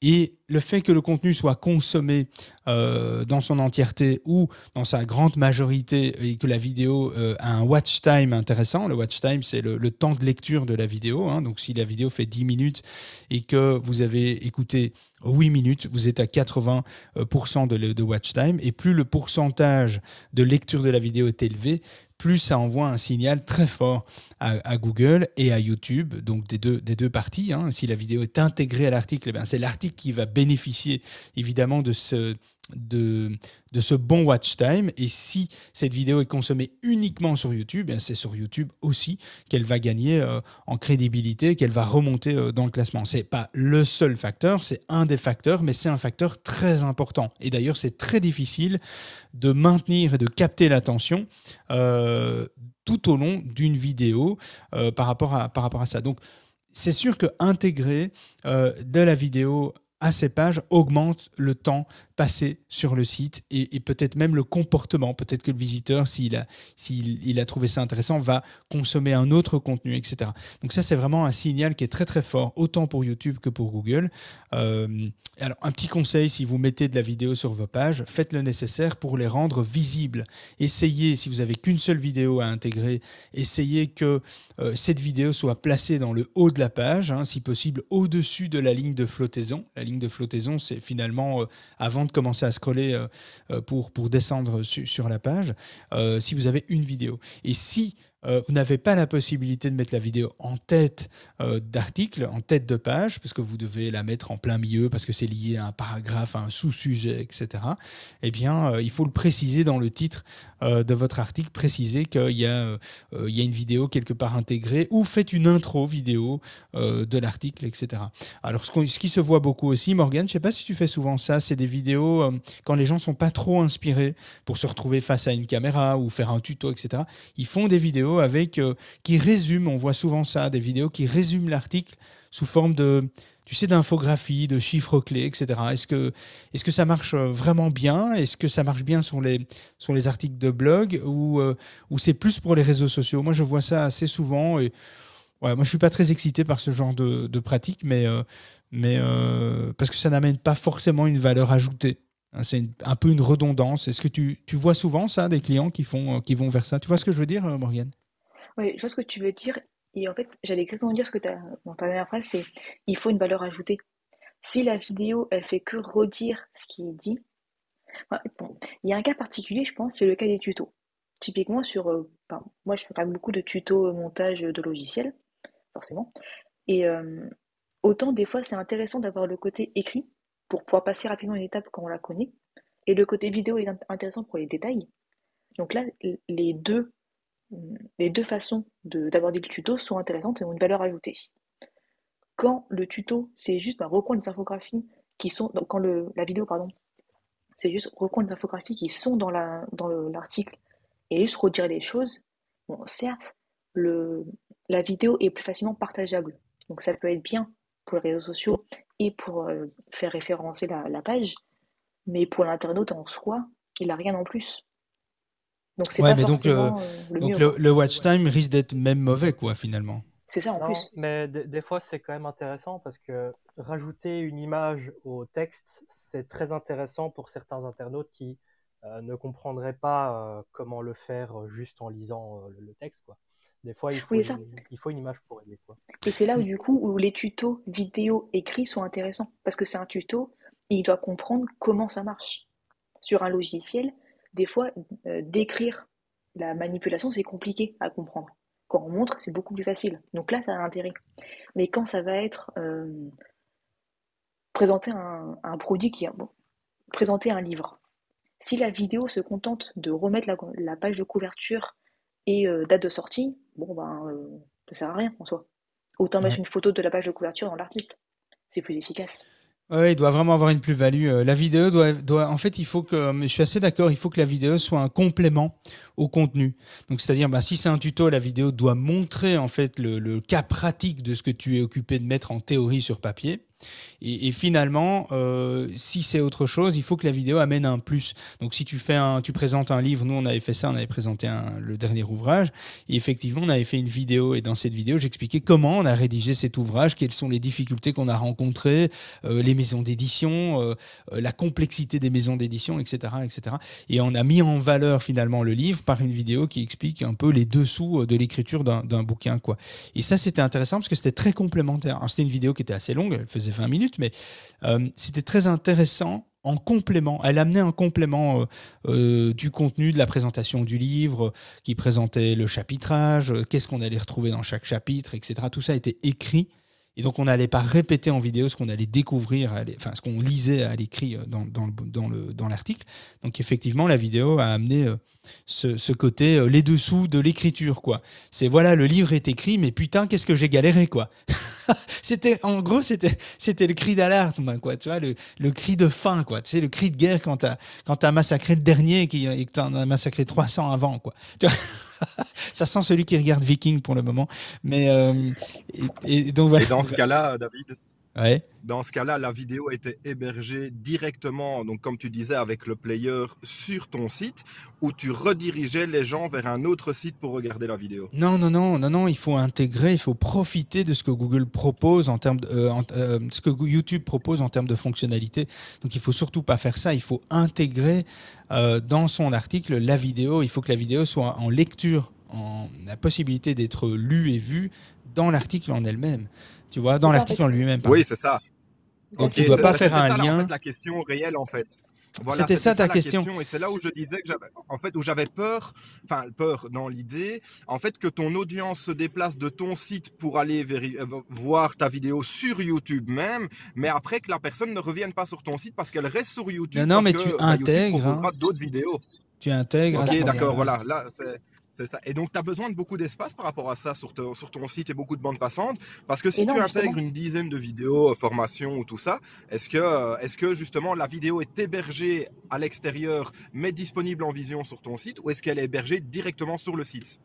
Et le fait que le contenu soit consommé euh, dans son entièreté ou dans sa grande majorité et que la vidéo euh, a un watch time intéressant, le watch time c'est le, temps de lecture de la vidéo, hein. donc si la vidéo fait 10 minutes et que vous avez écouté 8 minutes, vous êtes à 80% de, de watch time et plus le pourcentage de lecture de la vidéo est élevé, plus ça envoie un signal très fort à, Google et à YouTube, donc des deux, des deux parties. Hein. Si la vidéo est intégrée à l'article, eh c'est l'article qui va bénéficier évidemment de ce, de, ce bon watch time. Et si cette vidéo est consommée uniquement sur YouTube, c'est sur YouTube aussi qu'elle va gagner euh, en crédibilité, qu'elle va remonter euh, dans le classement. C'est pas le seul facteur, c'est un des facteurs, mais c'est un facteur très important. Et d'ailleurs, c'est très difficile de maintenir et de capter l'attention euh, tout au long d'une vidéo par, rapport à, par rapport à ça. Donc, c'est sûr que intégrer de la vidéo à ces pages augmente le temps passé sur le site et, peut-être même le comportement. Peut-être que le visiteur, s'il a, s'il a trouvé ça intéressant, va consommer un autre contenu, etc. Donc ça, c'est vraiment un signal qui est très très fort, autant pour YouTube que pour Google. Euh, alors, un petit conseil, si vous mettez de la vidéo sur vos pages, faites le nécessaire pour les rendre visibles. Essayez, si vous n'avez qu'une seule vidéo à intégrer, essayez que euh, cette vidéo soit placée dans le haut de la page, hein, si possible au-dessus de la ligne de flottaison. De flottaison, c'est finalement euh, avant de commencer à scroller pour, pour descendre sur la page, si vous avez une vidéo. Et si euh, vous n'avez pas la possibilité de mettre la vidéo en tête euh, d'article, en tête de page, parce que vous devez la mettre en plein milieu, parce que c'est lié à un paragraphe, à un sous-sujet, etc. Eh bien, euh, il faut le préciser dans le titre de votre article, préciser qu'il y, a, une vidéo quelque part intégrée, ou faites une intro vidéo de l'article, etc. Alors, ce, ce, qui se voit beaucoup aussi, Morgan, je ne sais pas si tu fais souvent ça, c'est des vidéos quand les gens sont pas trop inspirés pour se retrouver face à une caméra ou faire un tuto, etc. Ils font des vidéos avec euh, qui résument, on voit souvent ça, des vidéos qui résument l'article sous forme de, tu sais, d'infographie, de chiffres clés, etc. Est-ce que, est que ça marche euh, vraiment bien? Est-ce que ça marche bien sur les, sur les articles de blog ou, euh, ou c'est plus pour les réseaux sociaux? Moi, je vois ça assez souvent et ouais, moi, je suis pas très excité par ce genre de, de pratique, mais, mais parce que ça n'amène pas forcément une valeur ajoutée. Hein, c'est un peu une redondance. Est-ce que tu, vois souvent ça, des clients qui, font, qui vont vers ça? Tu vois ce que je veux dire, Morgane? Oui, je vois ce que tu veux dire. Et en fait, j'allais exactement dire ce que tu as dans ta dernière phrase, c'est il faut une valeur ajoutée. Si la vidéo, elle fait que redire ce qui est dit, il y a un cas particulier, je pense, c'est le cas des tutos. Typiquement sur, euh, moi je regarde beaucoup de tutos montage de logiciels, forcément. Et euh, autant des fois c'est intéressant d'avoir le côté écrit pour pouvoir passer rapidement une étape quand on la connaît, et le côté vidéo est intéressant pour les détails. Donc là, les deux les deux façons d'aborder le tuto sont intéressantes et ont une valeur ajoutée. Quand le tuto, c'est juste bah, reprendre les infographies qui sont, quand le, la vidéo, pardon, c'est juste infographies qui sont dans l'article dans et juste redire les choses, bon, certes, le, la vidéo est plus facilement partageable. Donc ça peut être bien pour les réseaux sociaux et pour euh, faire référencer la, la, page, mais pour l'internaute en soi, il n'a rien en plus. Donc c'est mais donc, euh, le, donc le, watch time risque d'être même mauvais, quoi, finalement. C'est ça en plus. Mais des fois, c'est quand même intéressant parce que rajouter une image au texte, c'est très intéressant pour certains internautes qui euh, ne comprendraient pas euh, comment le faire juste en lisant le, texte, quoi. Des fois, il faut, une, il faut une image pour aider. Quoi. Et c'est là où, du coup, où les tutos vidéo écrits sont intéressants. Parce que c'est un tuto, il doit comprendre comment ça marche. Sur un logiciel, des fois, euh, décrire la manipulation, c'est compliqué à comprendre. Quand on montre, c'est beaucoup plus facile. Donc là, ça a un intérêt. Mais quand ça va être euh, présenter un, produit qui a, bon, présenter un livre, Si la vidéo se contente de remettre la, la page de couverture et euh, date de sortie, bon ben euh, ça sert à rien en soi. Autant mettre une photo de la page de couverture dans l'article. C'est plus efficace. Ouais, il doit vraiment avoir une plus-value. Euh, La vidéo doit, doit, en fait, il faut que, je suis assez d'accord, il faut que la vidéo soit un complément au contenu. Donc, c'est-à-dire, bah, si c'est un tuto, la vidéo doit montrer en fait le, le cas pratique de ce que tu es occupé de mettre en théorie sur papier. Et, finalement, euh, si c'est autre chose, il faut que la vidéo amène un plus. Donc, si tu fais un, tu présentes un livre, nous on avait fait ça, on avait présenté le dernier ouvrage, et effectivement, on avait fait une vidéo. Et dans cette vidéo, j'expliquais comment on a rédigé cet ouvrage, quelles sont les difficultés qu'on a rencontrées, euh, les maisons d'édition, euh, la complexité des maisons d'édition, etc., etc. Et on a mis en valeur finalement le livre par une vidéo qui explique un peu les dessous de l'écriture d'un bouquin, quoi. Et ça, c'était intéressant parce que c'était très complémentaire. C'était une vidéo qui était assez longue, elle faisait 20 minutes, mais euh, c'était très intéressant en complément. Elle amenait un complément euh, euh, du contenu de la présentation du livre, qui présentait le chapitrage, qu'est-ce qu'on allait retrouver dans chaque chapitre, etc. Tout ça était écrit. Et donc, on n'allait pas répéter en vidéo ce qu'on allait découvrir, enfin, ce qu'on lisait à l'écrit euh, dans, dans, le- dans le- dans l'article. Donc, effectivement, la vidéo a amené euh, ce, côté, euh, les dessous de l'écriture, quoi. C'est voilà, le livre est écrit, mais putain, qu'est-ce que j'ai galéré, quoi. <laughs> c'était, en gros, c'était, le cri d'alarme, quoi. Tu vois, le, cri de faim, quoi. Tu le cri de guerre quand t'as, t'as massacré le dernier et que t'en as massacré 300 avant, quoi. Tu vois? <laughs> Ça sent celui qui regarde Viking pour le moment. Mais, euh, et, donc voilà. Et dans ce cas-là, David, Ouais. dans ce cas-là, la vidéo était hébergée directement, donc comme tu disais, avec le player sur ton site, où tu redirigeais les gens vers un autre site pour regarder la vidéo. Non, non, non, non, non, il faut intégrer, il faut profiter de ce que Google propose en termes de, euh, en- euh, ce que YouTube propose en termes de fonctionnalité. Donc il faut surtout pas faire ça, il faut intégrer euh, dans son article la vidéo, il faut que la vidéo soit en lecture, en la possibilité d'être lue et vue dans l'article en elle-même. Tu vois, dans l'article en lui-même. Oui, c'est ça. Donc Ok, tu dois c'est- pas bah, faire un ça, là, en lien. fait, la question réelle, en fait. Voilà, C'était ça ta la question. Et c'est là où je disais que j'avais, en fait, où j'avais peur, enfin peur dans l'idée, en fait, que ton audience se déplace de ton site pour aller euh, voir ta vidéo sur YouTube même, mais après que la personne ne revienne pas sur ton site parce qu'elle reste sur YouTube. Non, non, parce mais que, tu bah, intègres, hein. d'autres vidéos. Tu intègres. Ok, d'accord, voilà, là, c'est. C'est ça. Et donc, tu as besoin de beaucoup d'espace par rapport à ça sur, ton- sur ton site et beaucoup de bandes passantes? Parce que si non, tu justement. intègres une dizaine de vidéos, euh, formations ou tout ça, est-ce que, euh, est-ce que justement la vidéo est hébergée à l'extérieur mais disponible en vision sur ton site ou est-ce qu'elle est hébergée directement sur le site?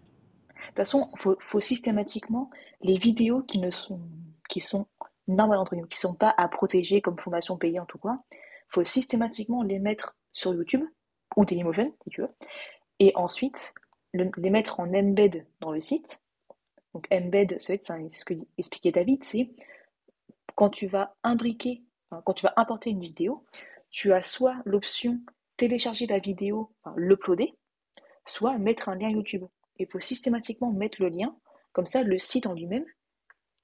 De toute façon, faut, faut systématiquement les vidéos qui ne sont qui sont normales entre nous, qui sont pas à protéger comme formation payante ou quoi, faut systématiquement les mettre sur YouTube ou Dailymotion si tu veux, et ensuite le- les mettre en embed dans le site. Donc embed, ça, ce que expliquait David, c'est quand tu vas imbriquer, quand tu vas importer une vidéo, tu as soit l'option télécharger la vidéo, enfin, l'uploader, soit mettre un lien YouTube. Il faut systématiquement mettre le lien, comme ça le site en lui-même,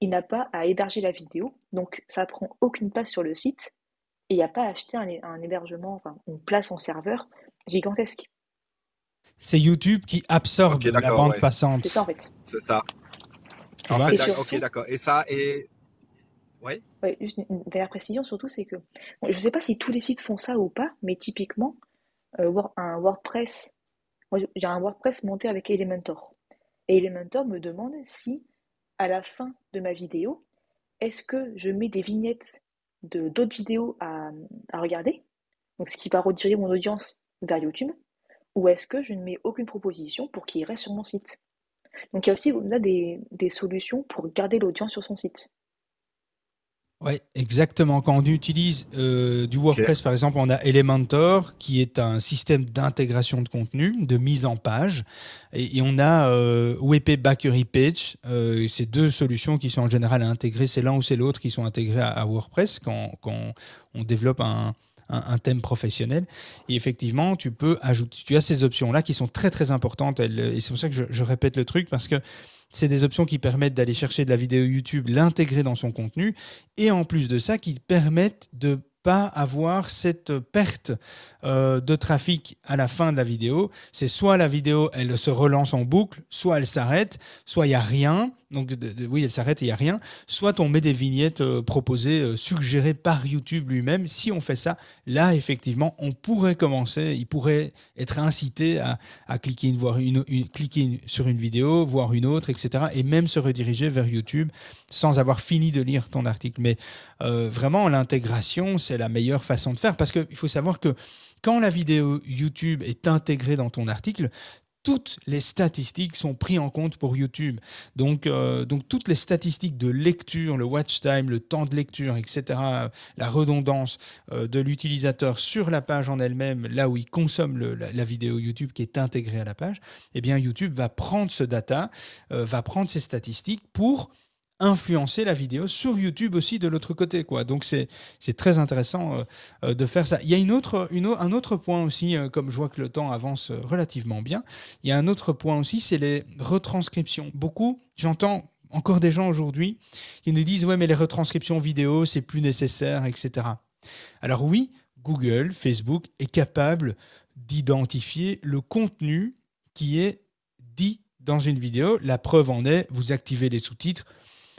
il n'a pas à héberger la vidéo, donc ça prend aucune place sur le site, et il n'y a pas à acheter un, un hébergement, enfin une place en serveur gigantesque. C'est YouTube qui absorbe la bande ouais. passante. C'est ça en fait. C'est ça. En fait, surtout- ok, d'accord. Et ça, et. Ouais. Ouais, juste une, une dernière précision surtout, c'est que bon, je ne sais pas si tous les sites font ça ou pas, mais typiquement, euh, Word- un WordPress, moi j'ai un WordPress monté avec Elementor. Et Elementor me demande si, à la fin de ma vidéo, est-ce que je mets des vignettes de d'autres vidéos à, à regarder, donc ce qui va rediriger mon audience vers YouTube, ou est-ce que je ne mets aucune proposition pour qu'il reste sur mon site? Donc il y a aussi là des, des solutions pour garder l'audience sur son site. Oui, exactement. Quand on utilise euh, du WordPress, par exemple, on a Elementor, qui est un système d'intégration de contenu, de mise en page, et, et on a euh, WP Bakery Page. Euh, c'est deux solutions qui sont en général intégrées. C'est l'un ou c'est l'autre qui sont intégrés à, à WordPress quand, quand on développe un, un, thème professionnel. Et effectivement, tu peux ajouter, tu as ces options-là qui sont très très importantes. Elles- et c'est pour ça que je, je répète le truc parce que c'est des options qui permettent d'aller chercher de la vidéo YouTube, l'intégrer dans son contenu, et en plus de ça, qui permettent de pas avoir cette perte euh, de trafic à la fin de la vidéo. C'est soit la vidéo, elle se relance en boucle, soit elle s'arrête, soit il n'y a rien, donc oui, elle s'arrête et il n'y a rien. Soit on met des vignettes euh, proposées, euh, suggérées par YouTube lui-même. Si on fait ça, là, effectivement, on pourrait commencer, il pourrait être incité à, cliquer, sur une vidéo, voir une autre, etc. Et même se rediriger vers YouTube sans avoir fini de lire ton article. Mais euh, vraiment, l'intégration, c'est la meilleure façon de faire parce qu'il faut savoir que quand la vidéo YouTube est intégrée dans ton article, toutes les statistiques sont prises en compte pour YouTube. Donc, euh, donc toutes les statistiques de lecture, le watch time, le temps de lecture, etc., la redondance euh, de l'utilisateur sur la page en elle-même, là où il consomme la, vidéo YouTube qui est intégrée à la page, eh bien YouTube va prendre ce data, euh, va prendre ces statistiques pour influencer la vidéo sur YouTube aussi de l'autre côté. Quoi. Donc c'est très intéressant euh, euh, de faire ça. Il y a une autre, une, un autre point aussi, euh, comme je vois que le temps avance relativement bien, il y a un autre point aussi, c'est les retranscriptions. Beaucoup, j'entends encore des gens aujourd'hui qui nous disent, ouais mais les retranscriptions vidéo, c'est plus nécessaire, etc. Alors oui, Google, Facebook est capable d'identifier le contenu qui est dit dans une vidéo. La preuve en est, vous activez les sous-titres,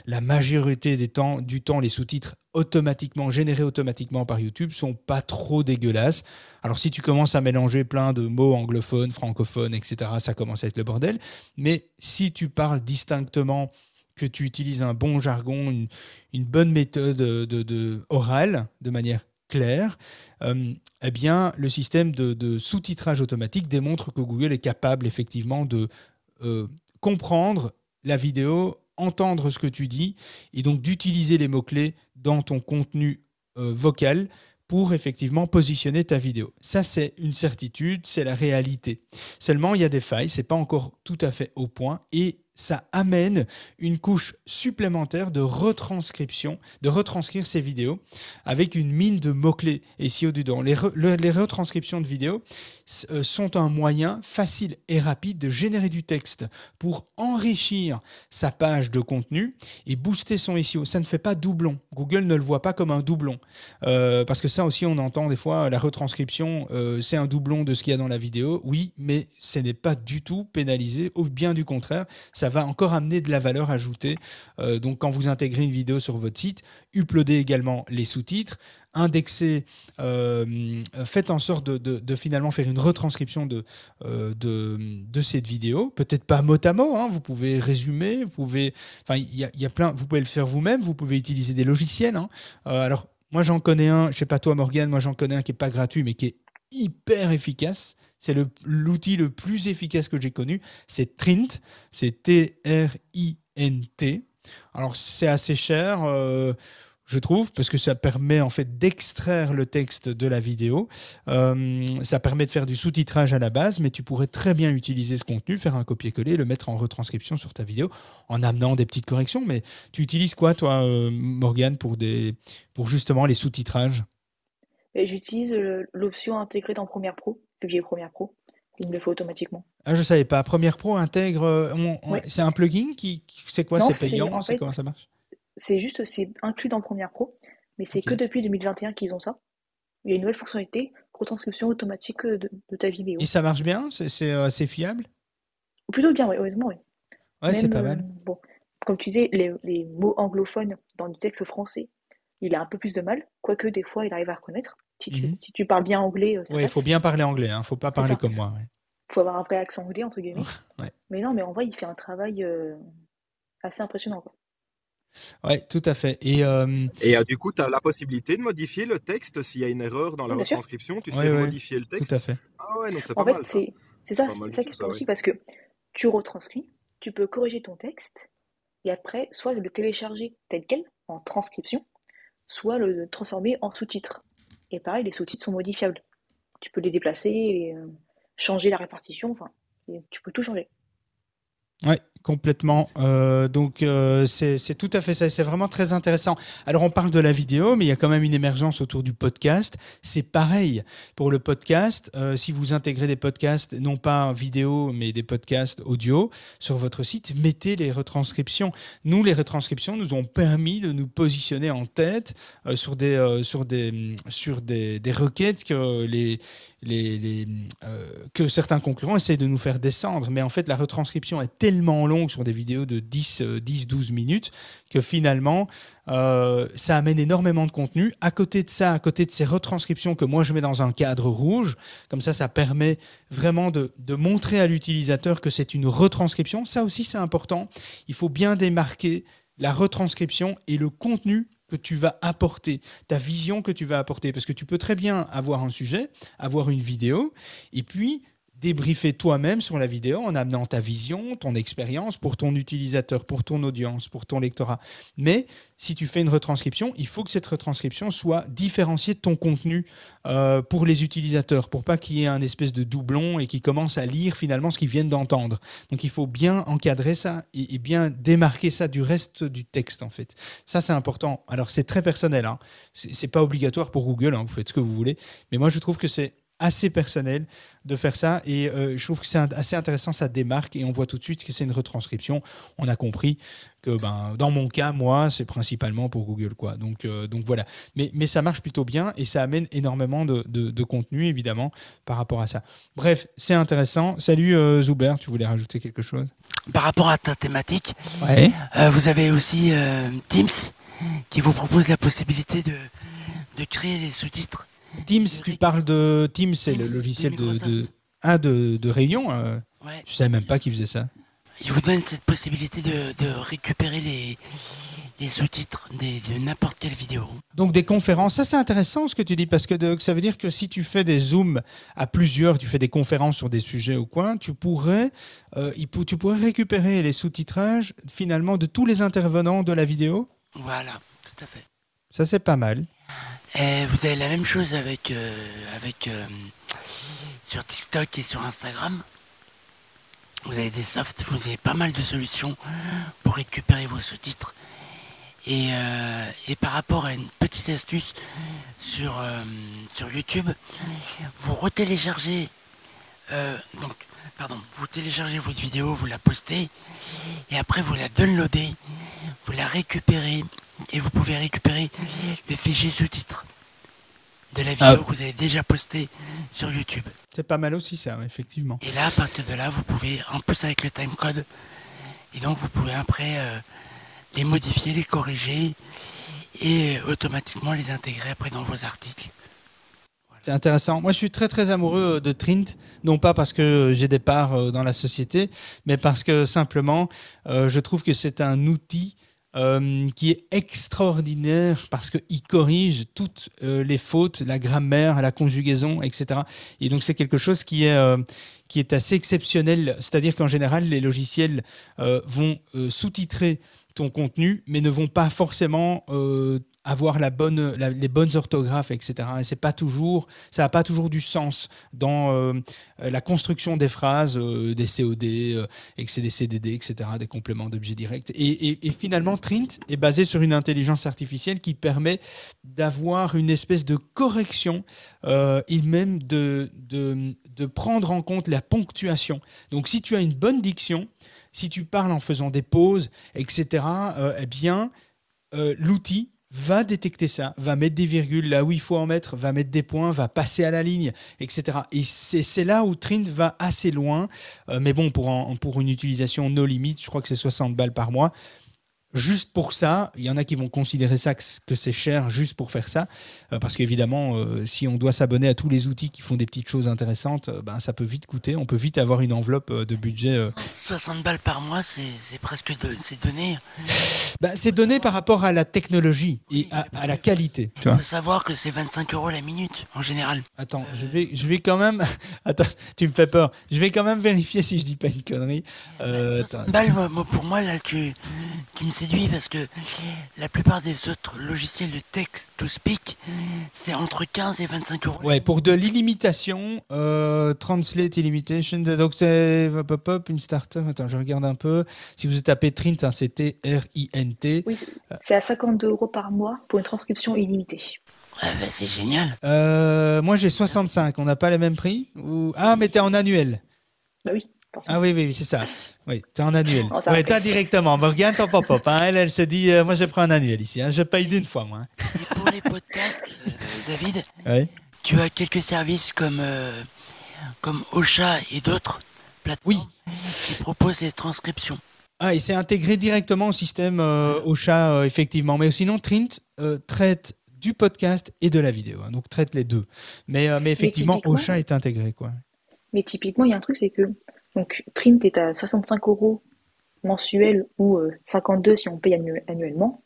la majorité des temps, du temps, les sous-titres automatiquement, générés automatiquement par YouTube, sont pas trop dégueulasses. Alors si tu commences à mélanger plein de mots anglophones, francophones, etc., ça commence à être le bordel. Mais si tu parles distinctement, que tu utilises un bon jargon, une, bonne méthode de, orale, de manière claire, euh, eh bien, le système de, sous-titrage automatique démontre que Google est capable effectivement de euh, comprendre la vidéo entendre ce que tu dis et donc d'utiliser les mots-clés dans ton contenu euh, vocal pour effectivement positionner ta vidéo. Ça, c'est une certitude, c'est la réalité. Seulement, il y a des failles, c'est pas encore tout à fait au point et ça amène une couche supplémentaire de retranscription, de retranscrire ces vidéos avec une mine de mots-clés et si au-dedans. Les, retranscriptions de vidéos euh, sont un moyen facile et rapide de générer du texte pour enrichir sa page de contenu et booster son SEO. Ça ne fait pas doublon. Google ne le voit pas comme un doublon. Euh, parce que ça aussi, on entend des fois, la retranscription, euh, c'est un doublon de ce qu'il y a dans la vidéo. Oui, mais ce n'est pas du tout pénalisé, ou bien du contraire va encore amener de la valeur ajoutée. Euh, donc quand vous intégrez une vidéo sur votre site, uploadez également les sous-titres, indexez, euh, faites en sorte de, finalement faire une retranscription de, euh, de, cette vidéo. Peut-être pas mot à mot, hein, vous pouvez résumer, vous pouvez, enfin y, a plein, vous pouvez le faire vous-même, vous pouvez utiliser des logiciels. Hein. alors moi j'en connais un, je sais pas toi Morgane, moi j'en connais un qui est pas gratuit mais qui est hyper efficace. C'est l'outil le, plus efficace que j'ai connu. C'est Trint. C'est T-R-I-N-T. Alors, c'est assez cher. Euh, je trouve, parce que ça permet en fait d'extraire le texte de la vidéo. Euh, ça permet de faire du sous-titrage à la base, mais tu pourrais très bien utiliser ce contenu, faire un copier-coller, le mettre en retranscription sur ta vidéo, en amenant des petites corrections. Mais tu utilises quoi, toi, euh, Morgane, pour, pour justement les sous-titrages? J'utilise l'option intégrée dans Premiere Pro que j'ai Premiere Pro. Il me le fait automatiquement. Ah, je savais pas. Premiere Pro intègre. Euh, c'est un plugin qui. C'est quoi? C'est payant? C'est comment ça marche? C'est juste, c'est inclus dans Premiere Pro, mais c'est que depuis 2021 qu'ils ont ça. Il y a une nouvelle fonctionnalité, retranscription automatique de, ta vidéo. Et ça marche bien? C'est assez fiable? Plutôt bien, oui, honnêtement, oui. Ouais, c'est pas mal. Euh, bon, comme tu disais, les, les, mots anglophones dans du texte français, il a un peu plus de mal, quoique des fois il arrive à reconnaître. Mhm. Si tu, parles bien anglais, euh, Oui, il faut bien parler anglais, il hein. ne faut pas parler comme moi. Il faut avoir un vrai accent anglais, entre guillemets. <laughs> Mais non, mais en vrai, il fait un travail euh, assez impressionnant. Oui, tout à fait. Et, euh, et du coup, tu as la possibilité de modifier le texte s'il y a une erreur dans la retranscription. Tu sais modifier le texte? Tout à fait. Ah ouais, donc c'est pas en mal. Fait, c'est ça, c'est ça qui est aussi parce que tu retranscris, tu peux corriger ton texte et après, soit le télécharger tel quel en transcription, soit le transformer en sous-titre. Et pareil, les sous-titres sont modifiables. Tu peux les déplacer, euh, changer la répartition, enfin, tu peux tout changer. Ouais, complètement. Euh, donc euh, c'est tout à fait ça. C'est vraiment très intéressant. Alors on parle de la vidéo, mais il y a quand même une émergence autour du podcast. C'est pareil pour le podcast. Euh, si vous intégrez des podcasts, non pas vidéo, mais des podcasts audio sur votre site, mettez les retranscriptions. Nous, les retranscriptions nous ont permis de nous positionner en tête sur des sur des sur des, des requêtes que les les que certains concurrents essayent de nous faire descendre. Mais en fait, la retranscription est tellement longue sur des vidéos de 10, 10 12 minutes que finalement, euh, ça amène énormément de contenu. À côté de ça, à côté de ces retranscriptions que moi je mets dans un cadre rouge, comme ça, ça permet vraiment de montrer à l'utilisateur que c'est une retranscription. Ça aussi, c'est important. Il faut bien démarquer la retranscription et le contenu tu vas apporter, ta vision que tu vas apporter. Parce que tu peux très bien avoir un sujet, avoir une vidéo, et puis débriefer toi-même sur la vidéo en amenant ta vision, ton expérience pour ton utilisateur, pour ton audience, pour ton lectorat. Mais si tu fais une retranscription, il faut que cette retranscription soit différenciée de ton contenu euh, pour les utilisateurs, pour pas qu'il y ait un espèce de doublon et qu'ils commencent à lire finalement ce qu'ils viennent d'entendre. Donc il faut bien encadrer ça et, bien démarquer ça du reste du texte en fait. Ça c'est important. Alors c'est très personnel, hein. c'est pas obligatoire pour Google, hein. vous faites ce que vous voulez, mais moi je trouve que c'est assez personnel de faire ça. Et euh, je trouve que c'est assez intéressant, ça démarque et on voit tout de suite que c'est une retranscription. On a compris que ben, dans mon cas, moi, c'est principalement pour Google. Quoi. Donc, euh, donc voilà. Mais, mais ça marche plutôt bien et ça amène énormément de, de, contenu, évidemment, par rapport à ça. Bref, c'est intéressant. Salut euh, Zuber, tu voulais rajouter quelque chose? Par rapport à ta thématique, vous avez aussi Teams qui vous propose la possibilité de, de créer des sous-titres Teams, tu parles de Teams, c'est le logiciel de, de, ah, de, de réunion. Euh. Ouais. Je savais même pas qu'il faisait ça. Il vous donne cette possibilité de, de récupérer les, les sous-titres de n'importe quelle vidéo. Donc des conférences, ça c'est intéressant ce que tu dis, parce que ça veut dire que si tu fais des zooms à plusieurs, tu fais des conférences sur des sujets ou quoi, tu pourrais, euh, tu pourrais récupérer les sous-titrages finalement de tous les intervenants de la vidéo Voilà, tout à fait. Ça c'est pas mal. Et vous avez la même chose avec, euh, avec euh, sur TikTok et sur Instagram. Vous avez des softs, vous avez pas mal de solutions pour récupérer vos sous-titres. Et, euh, et, par rapport à une petite astuce sur, sur YouTube, vous retéléchargez donc pardon, vous téléchargez votre vidéo, vous la postez et après vous la downloadez, vous la récupérez et vous pouvez récupérer le fichier sous-titres de la vidéo ah. que vous avez déjà posté sur YouTube. C'est pas mal aussi ça, effectivement. Et là, à partir de là, vous pouvez, en plus avec le timecode, et donc vous pouvez après euh, les modifier, les corriger et automatiquement les intégrer après dans vos articles. C'est intéressant. Moi, je suis très très amoureux euh, de Trint, non pas parce que j'ai des parts euh, dans la société, mais parce que simplement, je trouve que c'est un outil euh, qui est extraordinaire parce qu'il corrige toutes euh, les fautes, la grammaire, la conjugaison, etc. Et donc c'est quelque chose qui est, euh, qui est assez exceptionnel. C'est-à-dire qu'en général, les logiciels vont sous-titrer ton contenu, mais ne vont pas forcément avoir la bonne, les bonnes orthographes, etc. Et c'est pas toujours, ça n'a pas toujours du sens dans euh, la construction des phrases, euh, des COD, euh, des CDD, etc., des compléments d'objets directs. Et, finalement, Trint est basé sur une intelligence artificielle qui permet d'avoir une espèce de correction et même de, de, de prendre en compte la ponctuation. Donc, si tu as une bonne diction, si tu parles en faisant des pauses, etc., eh bien, l'outil va détecter ça, va mettre des virgules là où il faut en mettre, va mettre des points, va passer à la ligne, etc. Et c'est là où Trint va assez loin. Euh, mais bon, pour, pour une utilisation no limite, je crois que c'est 60 balles par mois juste pour ça, il y en a qui vont considérer ça que c'est cher juste pour faire ça, euh, parce qu'évidemment, euh, si on doit s'abonner à tous les outils qui font des petites choses intéressantes, euh, ben, ça peut vite coûter, on peut vite avoir une enveloppe de budget. 60 balles par mois, c'est presque de, c'est donné. Ben, c'est donné par rapport à la technologie et à, la qualité. Il faut savoir que c'est 25 euros la minute en général. Attends, je vais, je vais quand même. <laughs> Attends, tu me fais peur. Je vais quand même vérifier si je dis pas une connerie. 60 balles, pour moi, là, tu, tu me sais parce que la plupart des autres logiciels de text to speak, c'est entre 15 et 25 euros. Ouais, pour de l'illimitation, euh, Translate Illimitation, donc c'est hop, hop, une starter. Attends, je regarde un peu. Si vous tapez Trint, hein, c'est T-R-I-N-T. Oui, c'est à 52 euros par mois pour une transcription illimitée. Ah bah c'est génial. Euh, moi j'ai 65, on n'a pas les mêmes prix ou... Ah, mais t'es en annuel. Bah oui. Ah oui, oui, c'est ça. Oui, tu es en annuel. Oui, toi directement. Morgane, ton pop-up. Hein. Elle, elle se dit, euh, moi je prends un annuel ici. Hein. Je paye d'une fois, moi. Et pour les podcasts, euh, David, tu as quelques services comme, euh, comme Ocha et d'autres plateformes qui proposent des transcriptions. Ah, et c'est intégré directement au système euh, Ocha, euh, effectivement. Mais sinon, Trint euh, traite du podcast et de la vidéo. hein, donc traite les deux. Mais, euh, mais effectivement, Ocha est intégré. Quoi. Mais typiquement, il y a un truc, c'est que donc Trint est à 65 euros mensuels ou euh, 52 si on paye annu- annuellement.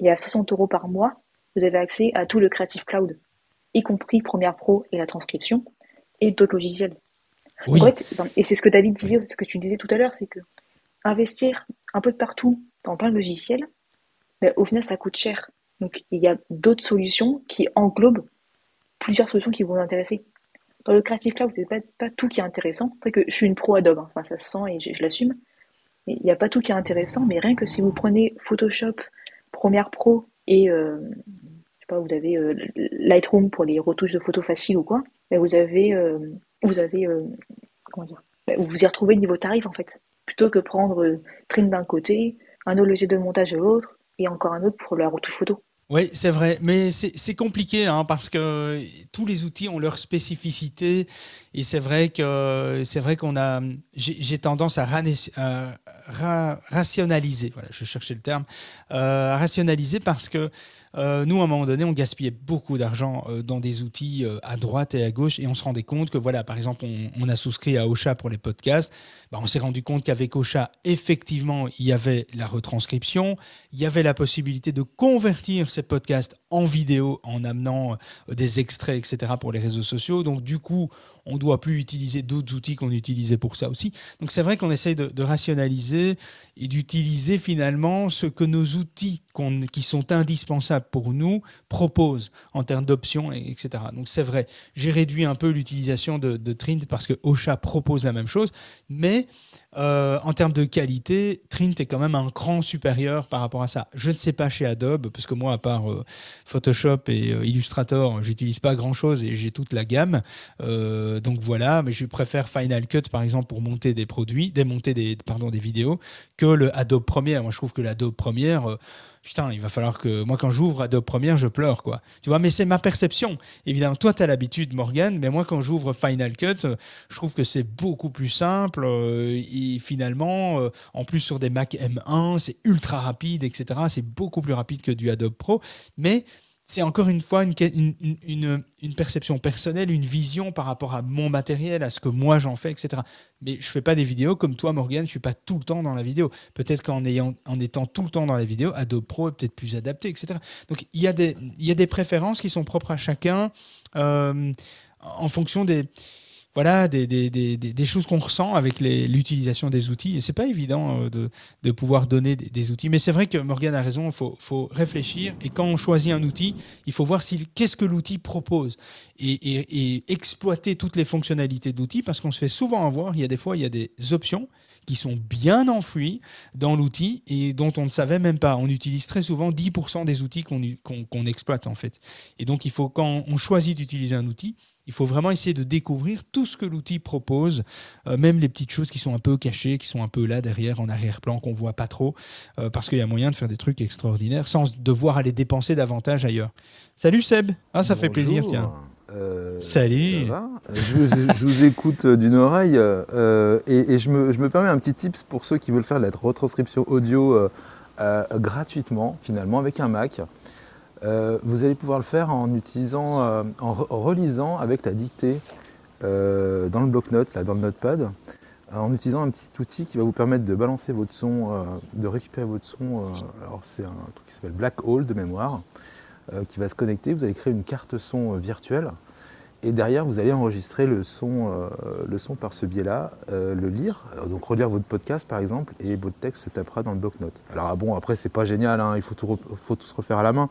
Et à 60 euros par mois, vous avez accès à tout le Creative Cloud, y compris Premiere Pro et la transcription, et d'autres logiciels. Oui. En fait, et c'est ce que David disait, ce que tu disais tout à l'heure, c'est que investir un peu de partout dans plein de logiciels, ben, au final, ça coûte cher. Donc, il y a d'autres solutions qui englobent plusieurs solutions qui vont vous intéresser. Dans le Creative Cloud, c'est pas, pas tout qui est intéressant. Après que je suis une pro Adobe, hein. enfin, ça se sent et je, l'assume. Mais Il n'y a pas tout qui est intéressant, mais rien que si vous prenez Photoshop, Premiere Pro et euh, je sais pas, vous avez euh, Lightroom pour les retouches de photos faciles ou quoi, ben, vous avez, euh, vous avez, euh, comment dire, ben, vous vous y retrouvez niveau tarif en fait. Plutôt que prendre Trim d'un côté, un autre logiciel de montage de l'autre, et encore un autre pour la retouche photo. Oui, c'est vrai, mais c'est compliqué hein, parce que tous les outils ont leur spécificité. Et c'est vrai que c'est vrai qu'on a, j'ai tendance à, rationaliser. Voilà, je cherchais le terme, euh, à rationaliser parce que euh, nous, à un moment donné, on gaspillait beaucoup d'argent euh, dans des outils euh, à droite et à gauche et on se rendait compte que, voilà, par exemple, on, a souscrit à Ocha pour les podcasts. Bah, on s'est rendu compte qu'avec Ocha, effectivement, il y avait la retranscription, il y avait la possibilité de convertir ces podcasts en vidéo en amenant des extraits, etc. pour les réseaux sociaux. Donc, du coup, on ne doit plus utiliser d'autres outils qu'on utilisait pour ça aussi. Donc, c'est vrai qu'on essaye de, rationaliser et d'utiliser finalement ce que nos outils qui sont indispensables pour nous proposent en termes d'options, et- etc. Donc, c'est vrai, j'ai réduit un peu l'utilisation de, de Trint parce que Ocha propose la même chose, mais euh, en termes de qualité, Trint est quand même un cran supérieur par rapport à ça. Je ne sais pas chez Adobe, parce que moi, à part euh, Photoshop et euh, Illustrator, j'utilise pas grand-chose et j'ai toute la gamme. Euh, donc voilà, mais je préfère Final Cut, par exemple, pour monter des produits, démonter des, pardon, des vidéos, que le Adobe Premiere. Moi, je trouve que l'Adobe Premiere... Putain, il va falloir que moi quand j'ouvre Adobe Premiere, je pleure quoi. Tu vois, mais c'est ma perception. Évidemment, toi tu as l'habitude Morgan, mais moi quand j'ouvre Final Cut, euh, je trouve que c'est beaucoup plus simple euh, et finalement euh, en plus sur des Mac M1, c'est ultra rapide etc. C'est beaucoup plus rapide que du Adobe Pro, mais c'est encore une fois une, perception personnelle, une vision par rapport à mon matériel, à ce que moi j'en fais, etc. Mais je fais pas des vidéos comme toi, Morgan, je suis pas tout le temps dans la vidéo. Peut-être qu'en en étant tout le temps dans la vidéo, Adobe Pro est peut-être plus adapté, etc. Donc il y, a des, il y a des préférences qui sont propres à chacun euh, en fonction des voilà, des, choses qu'on ressent avec l'utilisation des outils. Et c'est pas évident euh, de, de, pouvoir donner des, outils. Mais c'est vrai que Morgan a raison, il faut, réfléchir. Et quand on choisit un outil, il faut voir si, qu'est-ce que l'outil propose et, exploiter toutes les fonctionnalités d'outils parce qu'on se fait souvent avoir. Il y a des fois, il y a des options qui sont bien enfouies dans l'outil et dont on ne savait même pas. On utilise très souvent 10% des outils qu'on qu qu exploite en fait. Et donc, il faut, quand on choisit d'utiliser un outil, il faut vraiment essayer de découvrir tout ce que l'outil propose, euh, même les petites choses qui sont un peu cachées, qui sont un peu là derrière, en arrière-plan, qu'on voit pas trop, euh, parce qu'il y a moyen de faire des trucs extraordinaires sans devoir aller dépenser davantage ailleurs. Salut Seb Ah, ça Bonjour. fait plaisir, tiens. Euh, Salut ça va je, vous, je, vous écoute d'une oreille et, et je, me, je, me, permets un petit tips pour ceux qui veulent faire la retranscription audio gratuitement, finalement, avec un Mac. Euh, vous allez pouvoir le faire en utilisant, euh, en, re en, relisant avec la dictée euh, dans le bloc-notes, dans le notepad, en utilisant un petit outil qui va vous permettre de balancer votre son, de récupérer votre son. alors c'est un truc qui s'appelle Black Hole de mémoire, qui va se connecter. Vous allez créer une carte son virtuelle. Et derrière, vous allez enregistrer le son, le son par ce biais-là, le lire, donc relire votre podcast par exemple, et votre texte se tapera dans le bloc-notes. Alors ah bon, après c'est pas génial, hein, il faut tout se refaire à la main,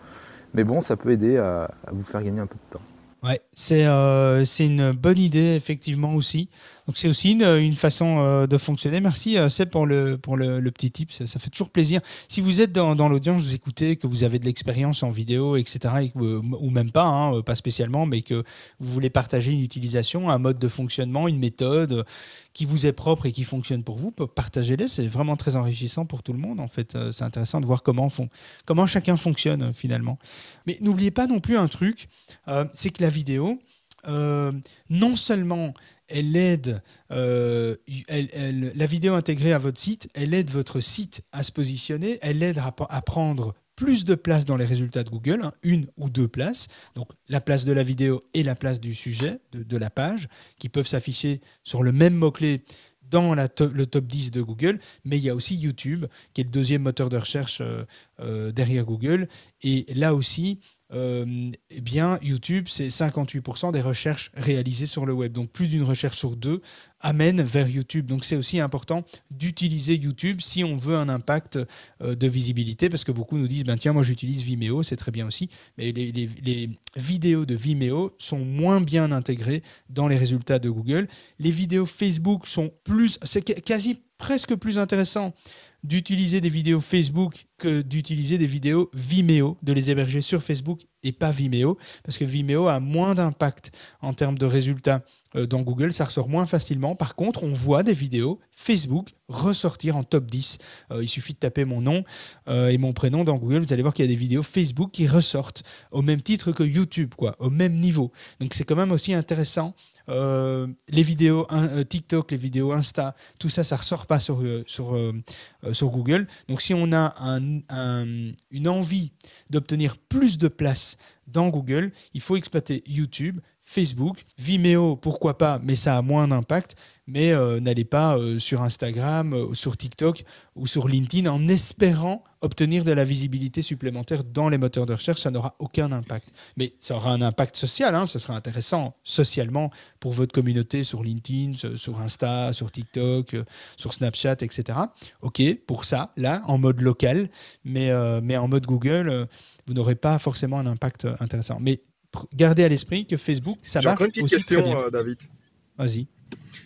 mais bon, ça peut aider à, vous faire gagner un peu de temps. Ouais, c'est euh, une bonne idée effectivement aussi. Donc c'est aussi une, façon euh, de fonctionner. Merci euh, Seb pour le pour le, petit tip, ça, fait toujours plaisir. Si vous êtes dans, l'audience, vous écoutez, que vous avez de l'expérience en vidéo, etc., ou même pas, hein, pas spécialement, mais que vous voulez partager une utilisation, un mode de fonctionnement, une méthode qui vous est propre et qui fonctionne pour vous, partagez-les. C'est vraiment très enrichissant pour tout le monde. En fait, c'est intéressant de voir comment font, comment chacun fonctionne finalement. Mais n'oubliez pas non plus un truc, c'est que la vidéo, euh, non seulement elle aide euh, la vidéo intégrée à votre site, elle aide votre site à se positionner, elle aide à, prendre plus de place dans les résultats de Google, hein, une ou deux places, donc la place de la vidéo et la place du sujet, de, la page, qui peuvent s'afficher sur le même mot-clé dans le top 10 de Google, mais il y a aussi YouTube, qui est le deuxième moteur de recherche euh, euh, derrière Google, et là aussi, euh, eh bien, YouTube, c'est 58% des recherches réalisées sur le web. Donc, plus d'une recherche sur deux amène vers YouTube. Donc, c'est aussi important d'utiliser YouTube si on veut un impact euh, de visibilité, parce que beaucoup nous disent, ben tiens, moi j'utilise Vimeo, c'est très bien aussi, mais les, les- vidéos de Vimeo sont moins bien intégrées dans les résultats de Google. Les vidéos Facebook sont plus, c'est qua- quasi presque plus intéressant d'utiliser des vidéos Facebook que d'utiliser des vidéos Vimeo, de les héberger sur Facebook et pas Vimeo, parce que Vimeo a moins d'impact en termes de résultats euh, dans Google, ça ressort moins facilement. Par contre, on voit des vidéos Facebook ressortir en top 10. Euh, il suffit de taper mon nom euh, et mon prénom dans Google, vous allez voir qu'il y a des vidéos Facebook qui ressortent au même titre que YouTube, quoi, au même niveau. Donc c'est quand même aussi intéressant. Euh, les vidéos euh, TikTok, les vidéos Insta, tout ça, ça ressort pas sur, euh, Google. Donc si on a un- un- une envie d'obtenir plus de place dans Google, il faut exploiter YouTube, Facebook, Vimeo, pourquoi pas, mais ça a moins d'impact. Mais euh, n'allez pas euh, sur Instagram, euh, sur TikTok ou sur LinkedIn en espérant obtenir de la visibilité supplémentaire dans les moteurs de recherche. Ça n'aura aucun impact. Mais ça aura un impact social. Hein, ce sera intéressant socialement pour votre communauté sur LinkedIn, sur- Insta, sur TikTok, euh, sur Snapchat, etc. OK, pour ça, là, en mode local, mais, mais en mode Google, vous n'aurez pas forcément un impact intéressant. Mais gardez à l'esprit que Facebook, ça J'ai marche encore une petite aussi question, très bien. euh, David. Vas-y.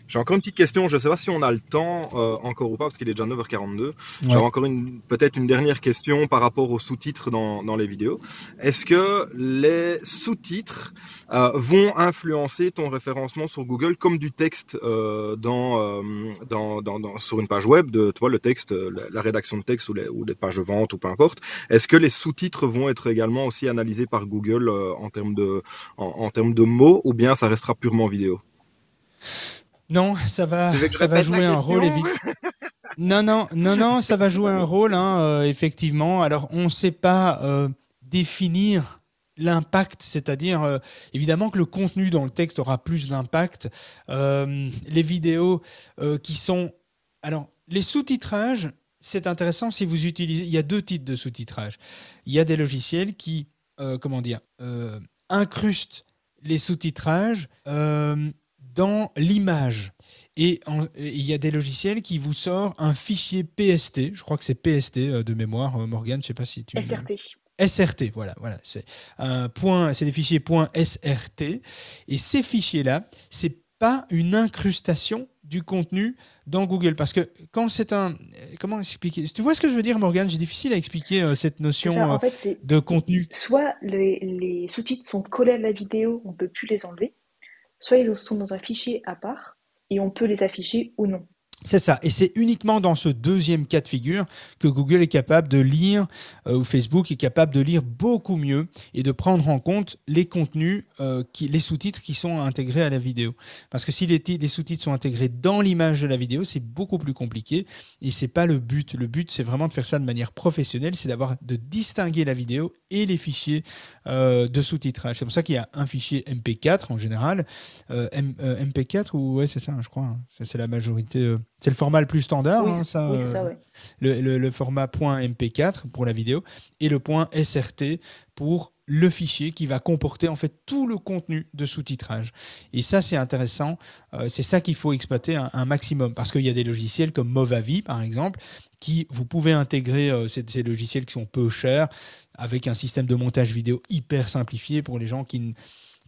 J'ai encore une petite question. Je ne sais pas si on a le temps euh, encore ou pas, parce qu'il est déjà 9h42. Ouais. J'avais encore une, peut-être une dernière question par rapport aux sous-titres dans, dans les vidéos. Est-ce que les sous-titres euh, vont influencer ton référencement sur Google comme du texte euh, dans, dans, dans, dans- sur une page web, de, tu vois, le texte, la, la rédaction de texte ou les, ou les pages de vente ou peu importe. Est-ce que les sous-titres vont être également aussi analysés par Google en termes de, en, en termes de mots ou bien ça restera purement vidéo? Non, ça va, ça va jouer un rôle évident. Non, non, non, non, ça va jouer un <laughs> rôle, hein, euh, effectivement. Alors, on ne sait pas euh, définir l'impact, c'est-à-dire euh, évidemment que le contenu dans le texte aura plus d'impact. Les vidéos qui sont... Alors, les sous-titrages, c'est intéressant si vous utilisez... Il y a deux types de sous-titrage. Il y a des logiciels qui, comment dire, incrustent les sous-titrages dans l'image. Et il y a des logiciels qui vous sortent un fichier PST, je crois que c'est PST euh, de mémoire, euh, Morgane, je sais pas si tu... SRT. SRT, voilà, voilà, c'est un point, c'est des fichiers .srt, et ces fichiers-là, c'est pas une incrustation du contenu dans Google, parce que quand c'est un, euh, comment expliquer? Tu vois ce que je veux dire, Morgane? J'ai difficile à expliquer euh, cette notion ça, en fait, c'est de contenu. soit les, les sous-titres sont collés à la vidéo, on peut plus les enlever, soit ils sont dans un fichier à part et on peut les afficher ou non. C'est ça. Et c'est uniquement dans ce deuxième cas de figure que Google est capable de lire, euh, ou Facebook est capable de lire beaucoup mieux et de prendre en compte les contenus, euh, les sous-titres qui sont intégrés à la vidéo. Parce que si les, ti- les sous-titres sont intégrés dans l'image de la vidéo, c'est beaucoup plus compliqué et c'est pas le but. Le but, c'est vraiment de faire ça de manière professionnelle, c'est d'avoir de distinguer la vidéo et les fichiers euh, de sous-titrage. C'est pour ça qu'il y a un fichier MP4 en général, euh, M- euh, MP4 ou ouais c'est ça, je crois. hein. C'est la majorité. C'est le format le plus standard, Oui, hein, ça. oui, euh, ça, ouais. le, le- le format .mp4 pour la vidéo et le point .srt pour le fichier qui va comporter en fait tout le contenu de sous-titrage. Et ça, c'est intéressant. Euh, c'est ça qu'il faut exploiter un, un maximum parce qu'il y a des logiciels comme Movavi, par exemple, qui vous pouvez intégrer euh, ces, ces logiciels qui sont peu chers avec un système de montage vidéo hyper simplifié pour les gens qui, n-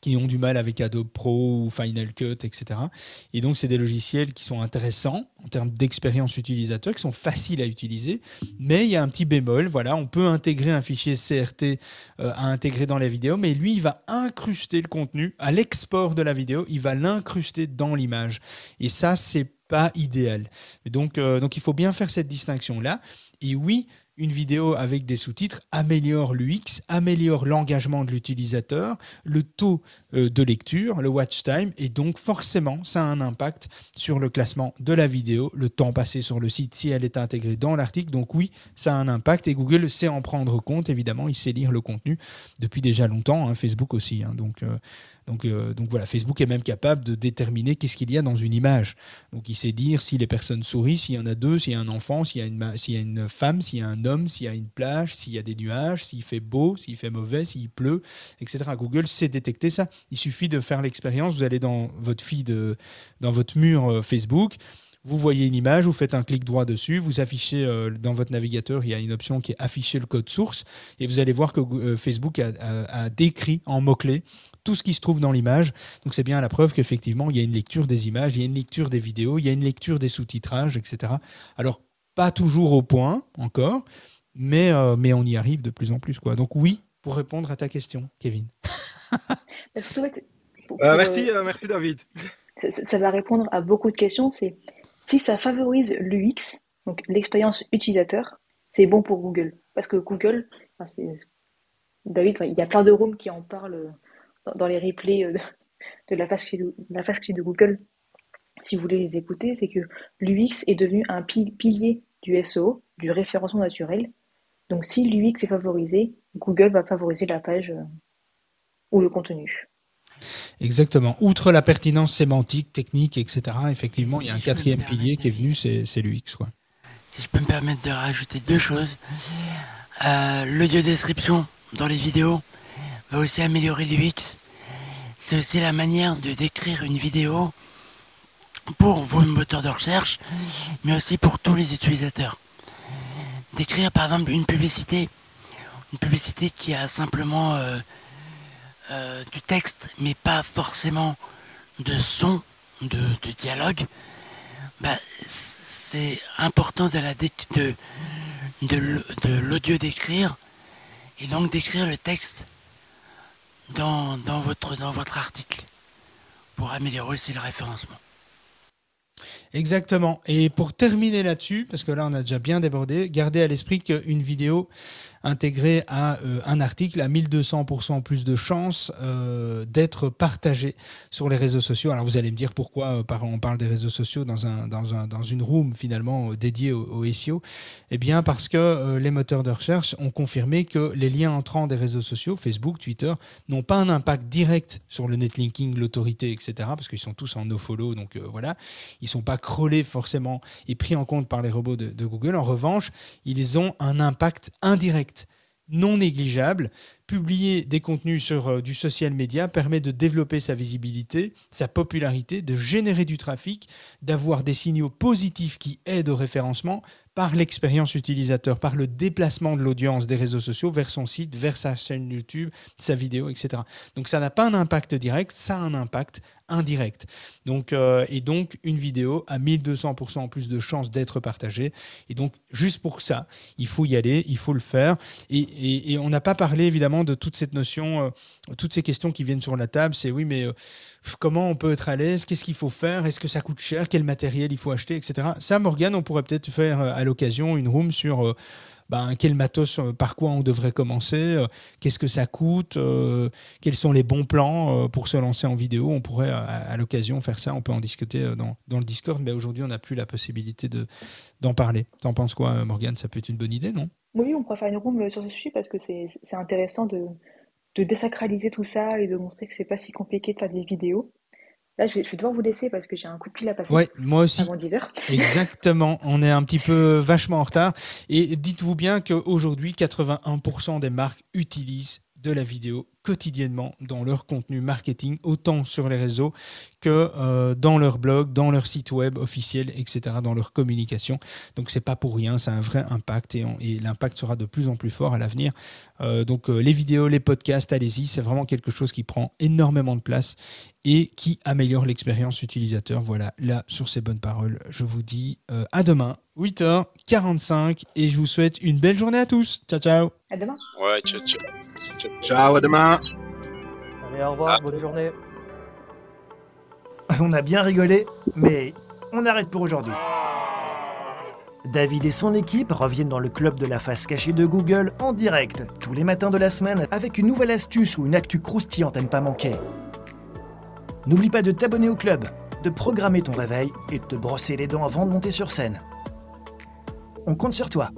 qui ont du mal avec Adobe Pro ou Final Cut, etc. Et donc, c'est des logiciels qui sont intéressants en termes d'expérience utilisateur, qui sont faciles à utiliser, mais il y a un petit bémol. Voilà, on peut intégrer un fichier CRT euh, à intégrer dans la vidéo, mais lui, il va incruster le contenu à l'export de la vidéo, il va l'incruster dans l'image. Et ça, c'est pas idéal. Donc, euh, donc, il faut bien faire cette distinction-là. Et oui, une vidéo avec des sous-titres améliore l'UX, améliore l'engagement de l'utilisateur, le taux euh, de lecture, le watch time, et donc forcément, ça a un impact sur le classement de la vidéo, le temps passé sur le site si elle est intégrée dans l'article. Donc oui, ça a un impact et Google sait en prendre compte, évidemment, il sait lire le contenu depuis déjà longtemps, hein, Facebook aussi. Hein. donc euh, donc, euh, donc voilà, Facebook est même capable de déterminer qu'est-ce qu'il y a dans une image. Donc il sait dire si les personnes sourient, s'il y en a deux, s'il y a un enfant, s'il y, a une, femme, s'il y a un homme, s'il y a une plage, s'il y a des nuages, s'il fait beau, s'il fait mauvais, s'il pleut, etc. Google sait détecter ça. Il suffit de faire l'expérience. Vous allez dans votre feed, dans votre mur euh, Facebook. Vous voyez une image, vous faites un clic droit dessus, vous affichez euh, dans votre navigateur, il y a une option qui est afficher le code source, et vous allez voir que Facebook a, a décrit en mots-clés tout ce qui se trouve dans l'image. Donc c'est bien la preuve qu'effectivement, il y a une lecture des images, il y a une lecture des vidéos, il y a une lecture des sous-titrages, etc. Alors, pas toujours au point encore, mais, euh, mais on y arrive de plus en plus. Quoi. Donc oui, pour répondre à ta question, Kevin. Euh, merci, euh, merci David. Ça, va répondre à beaucoup de questions. C'est si ça favorise l'UX, donc l'expérience utilisateur, c'est bon pour Google. Parce que Google, David, il y a plein de rooms qui en parlent dans les replays euh, de la phase de, de Google, si vous voulez les écouter, c'est que l'UX est devenu un pilier du SEO, du référencement naturel. Donc si l'UX est favorisé, Google va favoriser la page euh, ou le contenu. Exactement. Outre la pertinence sémantique, technique, etc., effectivement, il y a un quatrième pilier qui est venu, c'est l'UX. Quoi. Si je peux me permettre de rajouter deux choses. Euh, l'audio description dans les vidéos, va aussi améliorer l'UX. C'est aussi la manière de décrire une vidéo pour vos moteurs de recherche, mais aussi pour tous les utilisateurs. Décrire par exemple une publicité, une publicité qui a simplement euh, euh, du texte, mais pas forcément de son, de, dialogue, bah, c'est important de, la de, de, de l'audio d'écrire et donc d'écrire le texte dans, votre, dans votre article pour améliorer aussi le référencement. Exactement. Et pour terminer là-dessus, parce que là on a déjà bien débordé, gardez à l'esprit qu'une vidéo intégré à euh, un article à 1200% plus de chances euh, d'être partagé sur les réseaux sociaux. Alors vous allez me dire pourquoi euh, on parle des réseaux sociaux dans, un, dans, un, dans une room finalement dédiée au, SEO Eh bien parce que les moteurs de recherche ont confirmé que les liens entrants des réseaux sociaux, Facebook, Twitter, n'ont pas un impact direct sur le netlinking, l'autorité, etc. Parce qu'ils sont tous en nofollow, donc voilà. Ils ne sont pas crawlés forcément et pris en compte par les robots de Google. En revanche, ils ont un impact indirect non négligeable. Publier des contenus sur euh, du social media permet de développer sa visibilité, sa popularité, de générer du trafic, d'avoir des signaux positifs qui aident au référencement, par l'expérience utilisateur, par le déplacement de l'audience des réseaux sociaux vers son site, vers sa chaîne YouTube, sa vidéo, etc. Donc ça n'a pas un impact direct, ça a un impact indirect. Donc, euh, et donc une vidéo a 1200% en plus de chances d'être partagée. Et donc juste pour ça, il faut y aller, il faut le faire. Et, on n'a pas parlé évidemment de toute cette notion, euh, toutes ces questions qui viennent sur la table. C'est oui, mais... Euh, comment on peut être à l'aise, qu'est-ce qu'il faut faire, est-ce que ça coûte cher, quel matériel il faut acheter, etc. Ça, Morgane, on pourrait peut-être faire euh, à l'occasion une room sur ben, quel matos, par quoi on devrait commencer, qu'est-ce que ça coûte, quels sont les bons plans pour se lancer en vidéo. On pourrait à, l'occasion faire ça, on peut en discuter dans, le Discord, mais aujourd'hui on n'a plus la possibilité d'en parler. T'en penses quoi, Morgane? Ça peut être une bonne idée, non? Oui, on pourrait faire une room sur ce sujet parce que c'est intéressant de, de désacraliser tout ça et de montrer que c'est pas si compliqué de faire des vidéos. Là, je vais, je vais devoir vous laisser parce que j'ai un coup de pile à passer. Oui, moi aussi. Avant 10 heures. <laughs> Exactement. On est un petit peu vachement en retard. Et dites-vous bien qu'aujourd'hui, 81% des marques utilisent de la vidéo quotidiennement dans leur contenu marketing, autant sur les réseaux que euh, dans leur blog, dans leur site web officiel, etc., dans leur communication. Donc c'est pas pour rien, c'est un vrai impact et, l'impact sera de plus en plus fort à l'avenir. Euh, donc euh, les vidéos, les podcasts, allez-y, c'est vraiment quelque chose qui prend énormément de place et qui améliore l'expérience utilisateur. Voilà, là, sur ces bonnes paroles, je vous dis à demain, 8h45, et je vous souhaite une belle journée à tous. Ciao, ciao. À demain. Ouais, ciao, ciao. Ciao, à demain. Allez, au revoir, ah. bonne journée. On a bien rigolé, mais on arrête pour aujourd'hui. David et son équipe reviennent dans le club de la face cachée de Google en direct, tous les matins de la semaine, avec une nouvelle astuce ou une actu croustillante à ne pas manquer. N'oublie pas de t'abonner au club, de programmer ton réveil et de te brosser les dents avant de monter sur scène on compte sur toi.